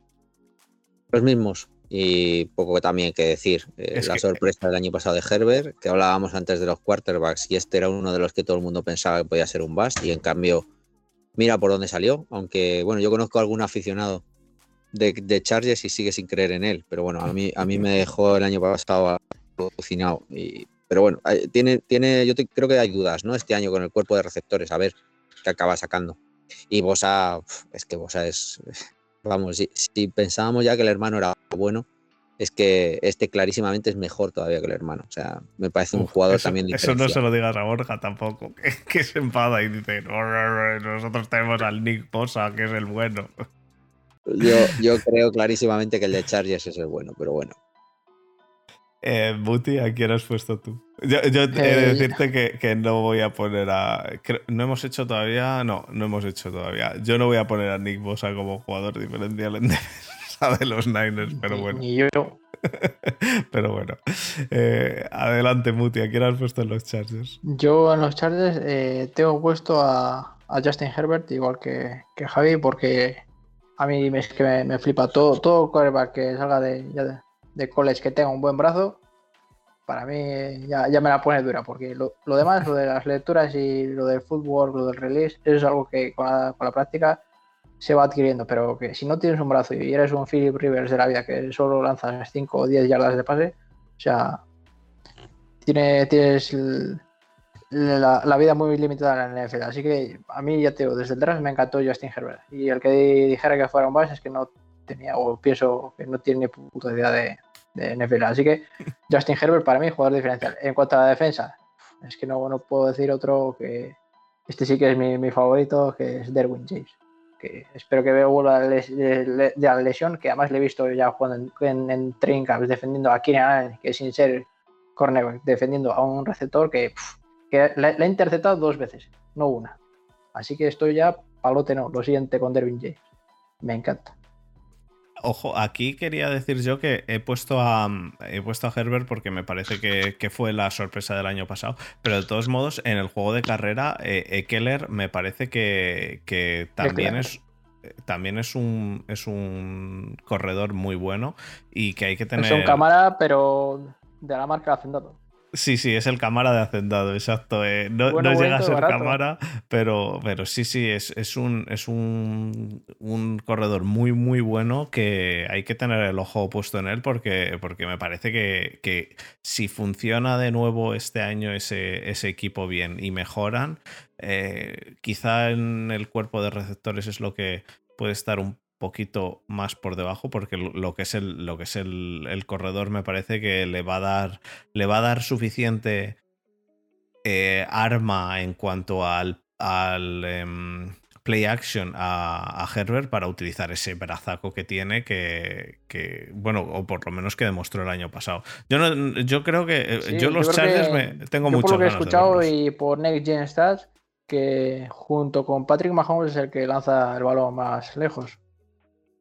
Los mismos. Y poco también que decir. Eh, la que- sorpresa del año pasado de Herbert, que hablábamos antes de los quarterbacks, y este era uno de los que todo el mundo pensaba que podía ser un bust, y en cambio, mira por dónde salió. Aunque, bueno, yo conozco a algún aficionado de, de Chargers y sigue sin creer en él. Pero bueno, a mí, a mí me dejó el año pasado alucinado. Y, pero bueno, tiene, tiene, yo te- creo que hay dudas, ¿no? Este año con el cuerpo de receptores, a ver qué acaba sacando. Y Bosa, es que Bosa es. Vamos, si, si pensábamos ya que el hermano era bueno, es que este clarísimamente es mejor todavía que el hermano. O sea, me parece un Uf, jugador eso, también Eso no se lo digas a Borja tampoco, que, que se enfada y dice, "No, no, no, nosotros tenemos al Nick Bosa, que es el bueno. Yo, yo creo clarísimamente que el de Chargers es el bueno, pero bueno. Eh, Buti, ¿a quién has puesto tú? Yo, yo he de Eh, decirte que, que no voy a poner a. no hemos hecho todavía. No, no hemos hecho todavía. Yo no voy a poner a Nick Bosa como jugador diferencial en defensa de los Niners, pero bueno. Ni yo. Pero bueno. Eh, adelante, Muti, ¿a quién has puesto en los Chargers? Yo en los Chargers eh, tengo puesto a, a Justin Herbert, igual que, que Javi, porque a mí me- es que me, me flipa todo, todo quarterback que salga de, ya de, de college que tenga un buen brazo, para mí ya, ya me la pone dura, porque lo, lo demás, lo de las lecturas y lo del footwork, lo del release, eso es algo que con la, con la práctica se va adquiriendo, pero que si no tienes un brazo y eres un Philip Rivers de la vida que solo lanzas 5 o 10 yardas de pase, o sea, tiene, tienes la, la vida muy limitada en la NFL. Así que a mí, ya te digo, desde el draft me encantó Justin Herbert. Y el que dijera que fuera un base es que no tenía, o pienso que no tiene puta idea de, de NFL. Así que Justin Herbert para mí, jugador diferencial. En cuanto a la defensa, es que no, no puedo decir otro que este sí que es mi, mi favorito, que es Derwin James. Que espero que vea vuelva de les- de- de la lesión, que además le he visto ya jugando en, en, en training camps defendiendo a Keenan Allen, que sin ser cornerback, defendiendo a un receptor que, pf, que la, la he interceptado dos veces, no una. Así que estoy ya palote no, lo siguiente con Derwin James. Me encanta. Ojo, aquí quería decir yo que he puesto a, he puesto a Herbert porque me parece que, que fue la sorpresa del año pasado. Pero de todos modos, en el juego de carrera, eh, Ekeler me parece que, que también es. eh, También es un, es un corredor muy bueno y que hay que tener. Es un cámara, pero de la marca Hacendado. Sí, sí, es el cámara de hacendado, exacto. eh, no Bueno, no llega a ser barato. cámara, pero, pero sí, sí, es, es, un, es un, un corredor muy, muy bueno que hay que tener el ojo puesto en él porque, porque me parece que, que si funciona de nuevo este año ese, ese equipo bien y mejoran, eh, quizá en el cuerpo de receptores es lo que puede estar un poquito más por debajo, porque lo que es el, lo que es el, corredor me parece que le va a dar, le va a dar suficiente eh, arma en cuanto al, al em, play action a, Herbert para utilizar ese brazaco que tiene que, bueno, o por lo menos que demostró el año pasado. Yo no, yo creo que yo los Chargers me, tengo mucho por lo que he escuchado y por Next Gen Stats que junto con Patrick Mahomes es el que lanza el balón más lejos.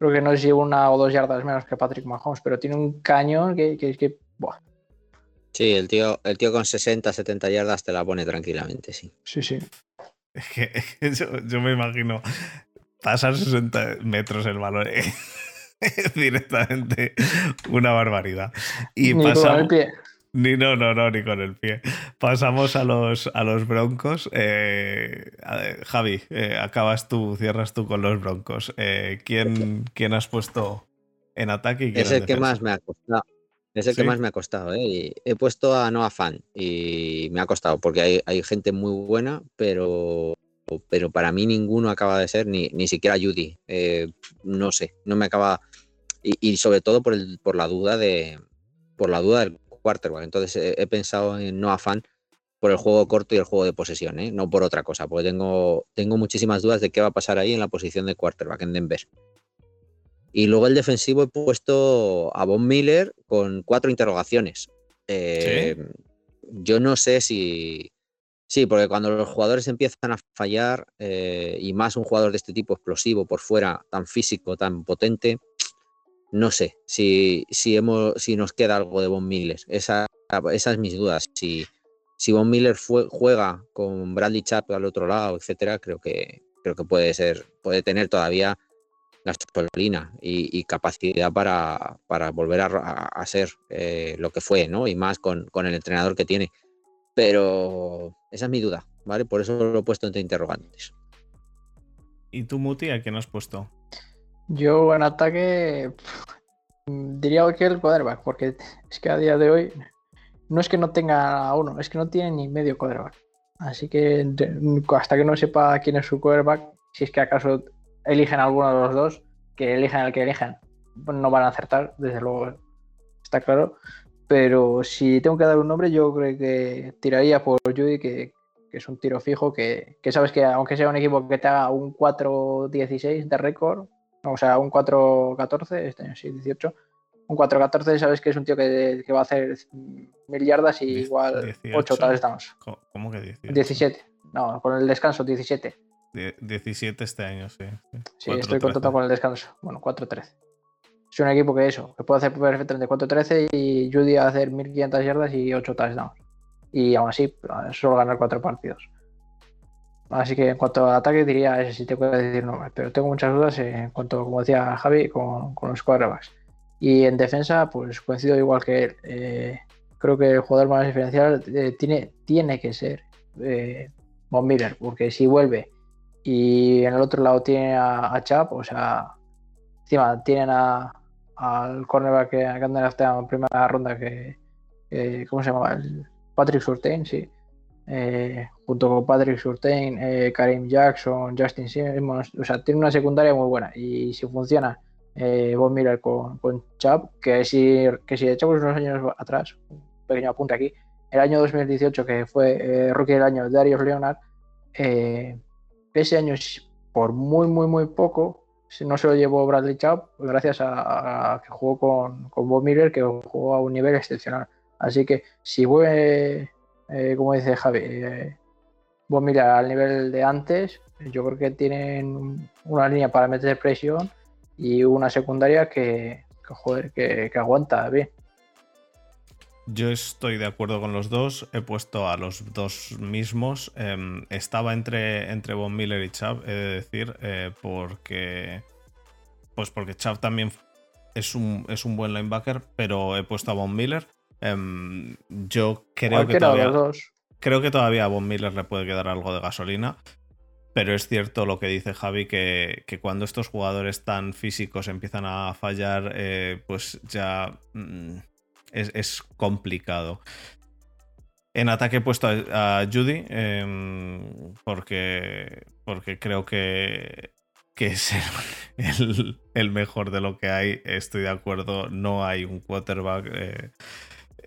Creo que no es una o dos yardas menos que Patrick Mahomes, pero tiene un cañón que, que, que buah. Sí, el tío, el tío con 60, 70 yardas te la pone tranquilamente, sí. Sí, sí. Es que, yo, me imagino pasar 60 metros el balón. directamente una barbaridad. Y Ni con el pie. Ni no, no, no, ni con el pie. Pasamos a los, a los broncos. Eh, Javi, eh, acabas tú, cierras tú con los broncos. Eh, ¿quién, ¿quién, has puesto en ataque? es el que más me ha costado. Es el que más me ha costado, he puesto a Noah Fan y me ha costado porque hay, gente muy buena, pero, pero para mí ninguno acaba de ser, ni, ni siquiera Judy. No sé, no me acaba. Y, sobre todo por, el, por la duda de por la duda del quarterback. Entonces he, pensado en Noah Fan por el juego corto y el juego de posesión, ¿eh? no por otra cosa, porque tengo, tengo muchísimas dudas de qué va a pasar ahí en la posición de quarterback en Denver. Y luego el defensivo he puesto a Von Miller con cuatro interrogaciones. Eh, yo no sé si. Sí, porque cuando los jugadores empiezan a fallar, eh, y más un jugador de este tipo explosivo por fuera, tan físico, tan potente, no sé si, si, hemos, si nos queda algo de Von Miller. Esa, esas son mis dudas. Si, si Von Miller juega con Bradley Chap al otro lado, etcétera, creo que, creo que puede ser, puede tener todavía gasolina y, y capacidad para, para volver a, a ser eh, lo que fue, ¿no? Y más con, con, el entrenador que tiene. Pero esa es mi duda, ¿vale? Por eso lo he puesto entre interrogantes. ¿Y tú, Muti, a quién has puesto? Yo en ataque diría que el quarterback, porque es que a día de hoy no es que no tenga uno, es que no tiene ni medio quarterback. Así que hasta que no sepa quién es su quarterback, si es que acaso eligen alguno de los dos, que elijan el que elijan, no van a acertar, desde luego, está claro. Pero si tengo que dar un nombre, yo creo que tiraría por Judy, que, es un tiro fijo, que, sabes que aunque sea un equipo que te haga un 4-16 de récord, o sea, un 4-14, este año sí, 18, un 4-14 sabes que es un tío que, va a hacer mil yardas y igual 8 tal estamos. ¿Cómo que 17? 17, no, con el descanso 17. 17 este año, sí. Sí, estoy contento con el descanso. Bueno, 4-13. Es un equipo que eso, que puede hacer perfectamente 4-13 y Judy a hacer 1500 yardas y 8 touchdowns. Y aún así, solo ganar 4 partidos. Así que en cuanto a ataque diría ese sí te puedo decir no, pero tengo muchas dudas en cuanto, como decía Javi, con, los quarterbacks. Y en defensa, pues coincido igual que él. Eh, creo que el jugador más diferencial eh, tiene, tiene que ser eh, Miller, porque si vuelve y en el otro lado tiene a, Chap, o sea, encima tienen al cornerback que, que anda en primera ronda, que, ¿cómo se llama? Patrick Surtain, sí. Eh, junto con Patrick Surtain, eh, Karim Jackson, Justin Simmons, o sea, tiene una secundaria muy buena. Y si funciona eh, Von Miller con, con Chap, que si, que si echamos unos años atrás, un pequeño apunte aquí, el año 2018, que fue eh, rookie del año Darius Leonard, ese año, por muy, muy, muy poco, no se lo llevó Bradley Chubb, gracias a, que jugó con, con Bob Miller, que jugó a un nivel excepcional. Así que si vuelve, eh, como dice Javi, Bob Miller al nivel de antes, yo creo que tienen una línea para meter presión y una secundaria que, que, que aguanta bien. Yo estoy de acuerdo con los dos. He puesto a los dos mismos. Em, estaba entre, entre Von Miller y Chubb, he de decir, eh, porque. Pues porque Chubb también es un, es un buen linebacker, pero he puesto a Von Miller. Em, yo creo que todavía. Creo que todavía a Von Miller le puede quedar algo de gasolina. Pero es cierto lo que dice Javi, que, cuando estos jugadores tan físicos empiezan a fallar, eh, pues ya. Mm, es, complicado. En ataque he puesto a, Judy em, porque, porque creo que que es el, mejor de lo que hay. Estoy de acuerdo, no hay un quarterback. Eh,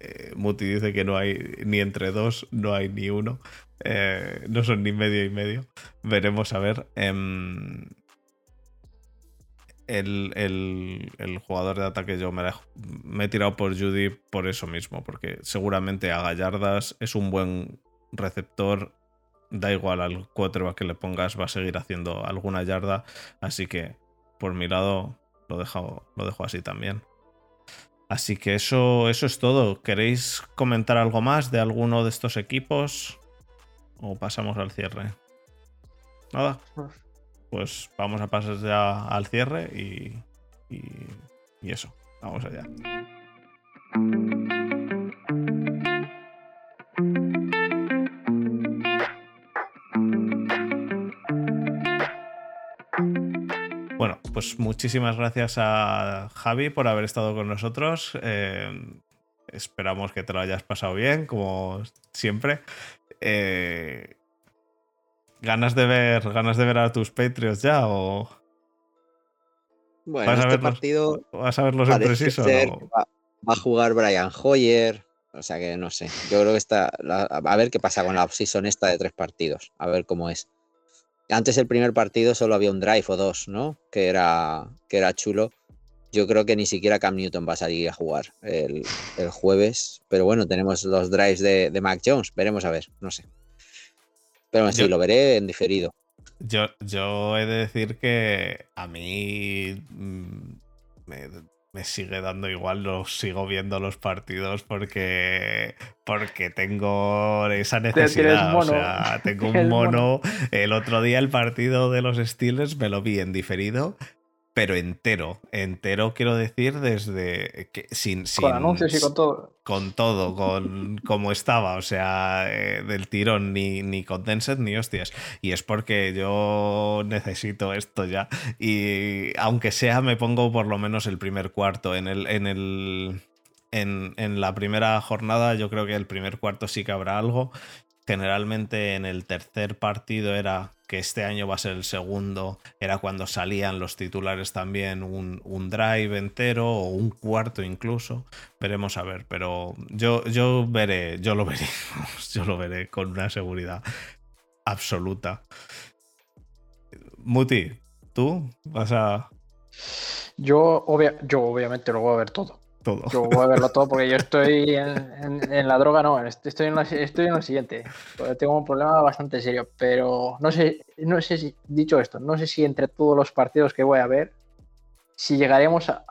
eh, Muti dice que no hay ni entre dos, no hay ni uno. Eh, no son ni medio y medio. Veremos a ver. Em, el, jugador de ataque yo me, he tirado por Judy por eso mismo, porque seguramente a Gallardas es un buen receptor, da igual al quarterback que le pongas, va a seguir haciendo alguna yarda, así que por mi lado lo lo dejo así también. Así que eso, eso es todo. ¿Queréis comentar algo más de alguno de estos equipos? ¿O pasamos al cierre? Nada. Pues pues vamos a pasar ya al cierre y, y, eso, vamos allá. Pues muchísimas gracias a Javi por haber estado con nosotros. Eh, esperamos que te lo hayas pasado bien, como siempre. Eh, ¿Ganas de ver, ganas de ver a tus Patriots ya o bueno, ¿Vas a este partido vas a verlos en preciso? Va, a jugar Brian Hoyer, o sea que no sé. Yo creo que está a ver qué pasa con la offseason esta de tres partidos, a ver cómo es. Antes el primer partido solo había un drive o dos, ¿no? Que era que era chulo. Yo creo que ni siquiera Cam Newton va a salir a jugar el, jueves. Pero bueno, tenemos los drives de, de Mac Jones. Veremos a ver, no sé. Pero sí, lo veré en diferido. Yo, yo he de decir que a mí mm, me, sigue dando igual, lo sigo viendo los partidos porque, porque tengo esa necesidad. O sea, tengo un mono. El otro día el partido de los Steelers me lo vi en diferido pero entero. Entero quiero decir desde que sin, con anuncios y con todo. Con todo, con como estaba, o sea, eh, del tirón, ni, ni condensed ni hostias. Y es porque yo necesito esto ya. Y aunque sea, me pongo por lo menos el primer cuarto. En el. En el en, en, la primera jornada yo creo que el primer cuarto sí que habrá algo. Generalmente en el tercer partido era que este año va a ser el segundo, era cuando salían los titulares también un, drive entero o un cuarto incluso. Veremos a ver, pero yo, yo veré, yo lo veré, yo lo veré con una seguridad absoluta. Muti, ¿tú vas a...? Yo, yo obviamente lo voy a ver todo. Yo voy a verlo todo porque yo estoy en, la droga, no, estoy en, estoy en lo siguiente. Tengo un problema bastante serio, pero no sé, no sé si, dicho esto, no sé si entre todos los partidos que voy a ver, si llegaremos a,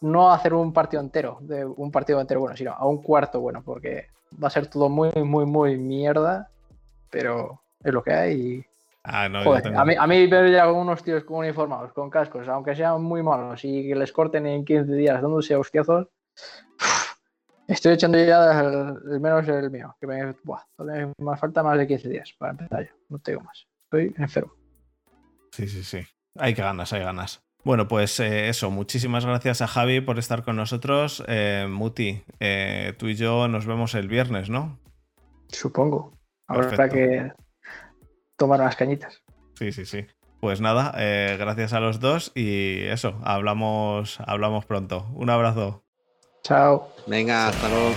no a hacer un partido entero, de un partido entero bueno, sino a un cuarto bueno, porque va a ser todo muy, muy, muy mierda, pero es lo que hay y Ah, no, a, mí, a mí ver ya unos tíos con uniformados, con cascos, aunque sean muy malos y que les corten en 15 días dándose hostiazos, estoy echando ya el, menos el mío, que me, buah, me falta más de 15 días para empezar ya, no tengo más, estoy enfermo. Sí, sí, sí, hay ganas, hay ganas. Bueno, pues eh, eso, muchísimas gracias a Javi por estar con nosotros. Eh, Muti, eh, tú y yo nos vemos el viernes, ¿no? Supongo. Ahora que tomar unas cañitas. Sí, sí, sí. Pues nada, eh, gracias a los dos y eso, hablamos, hablamos pronto. Un abrazo. Chao. Venga, hasta luego.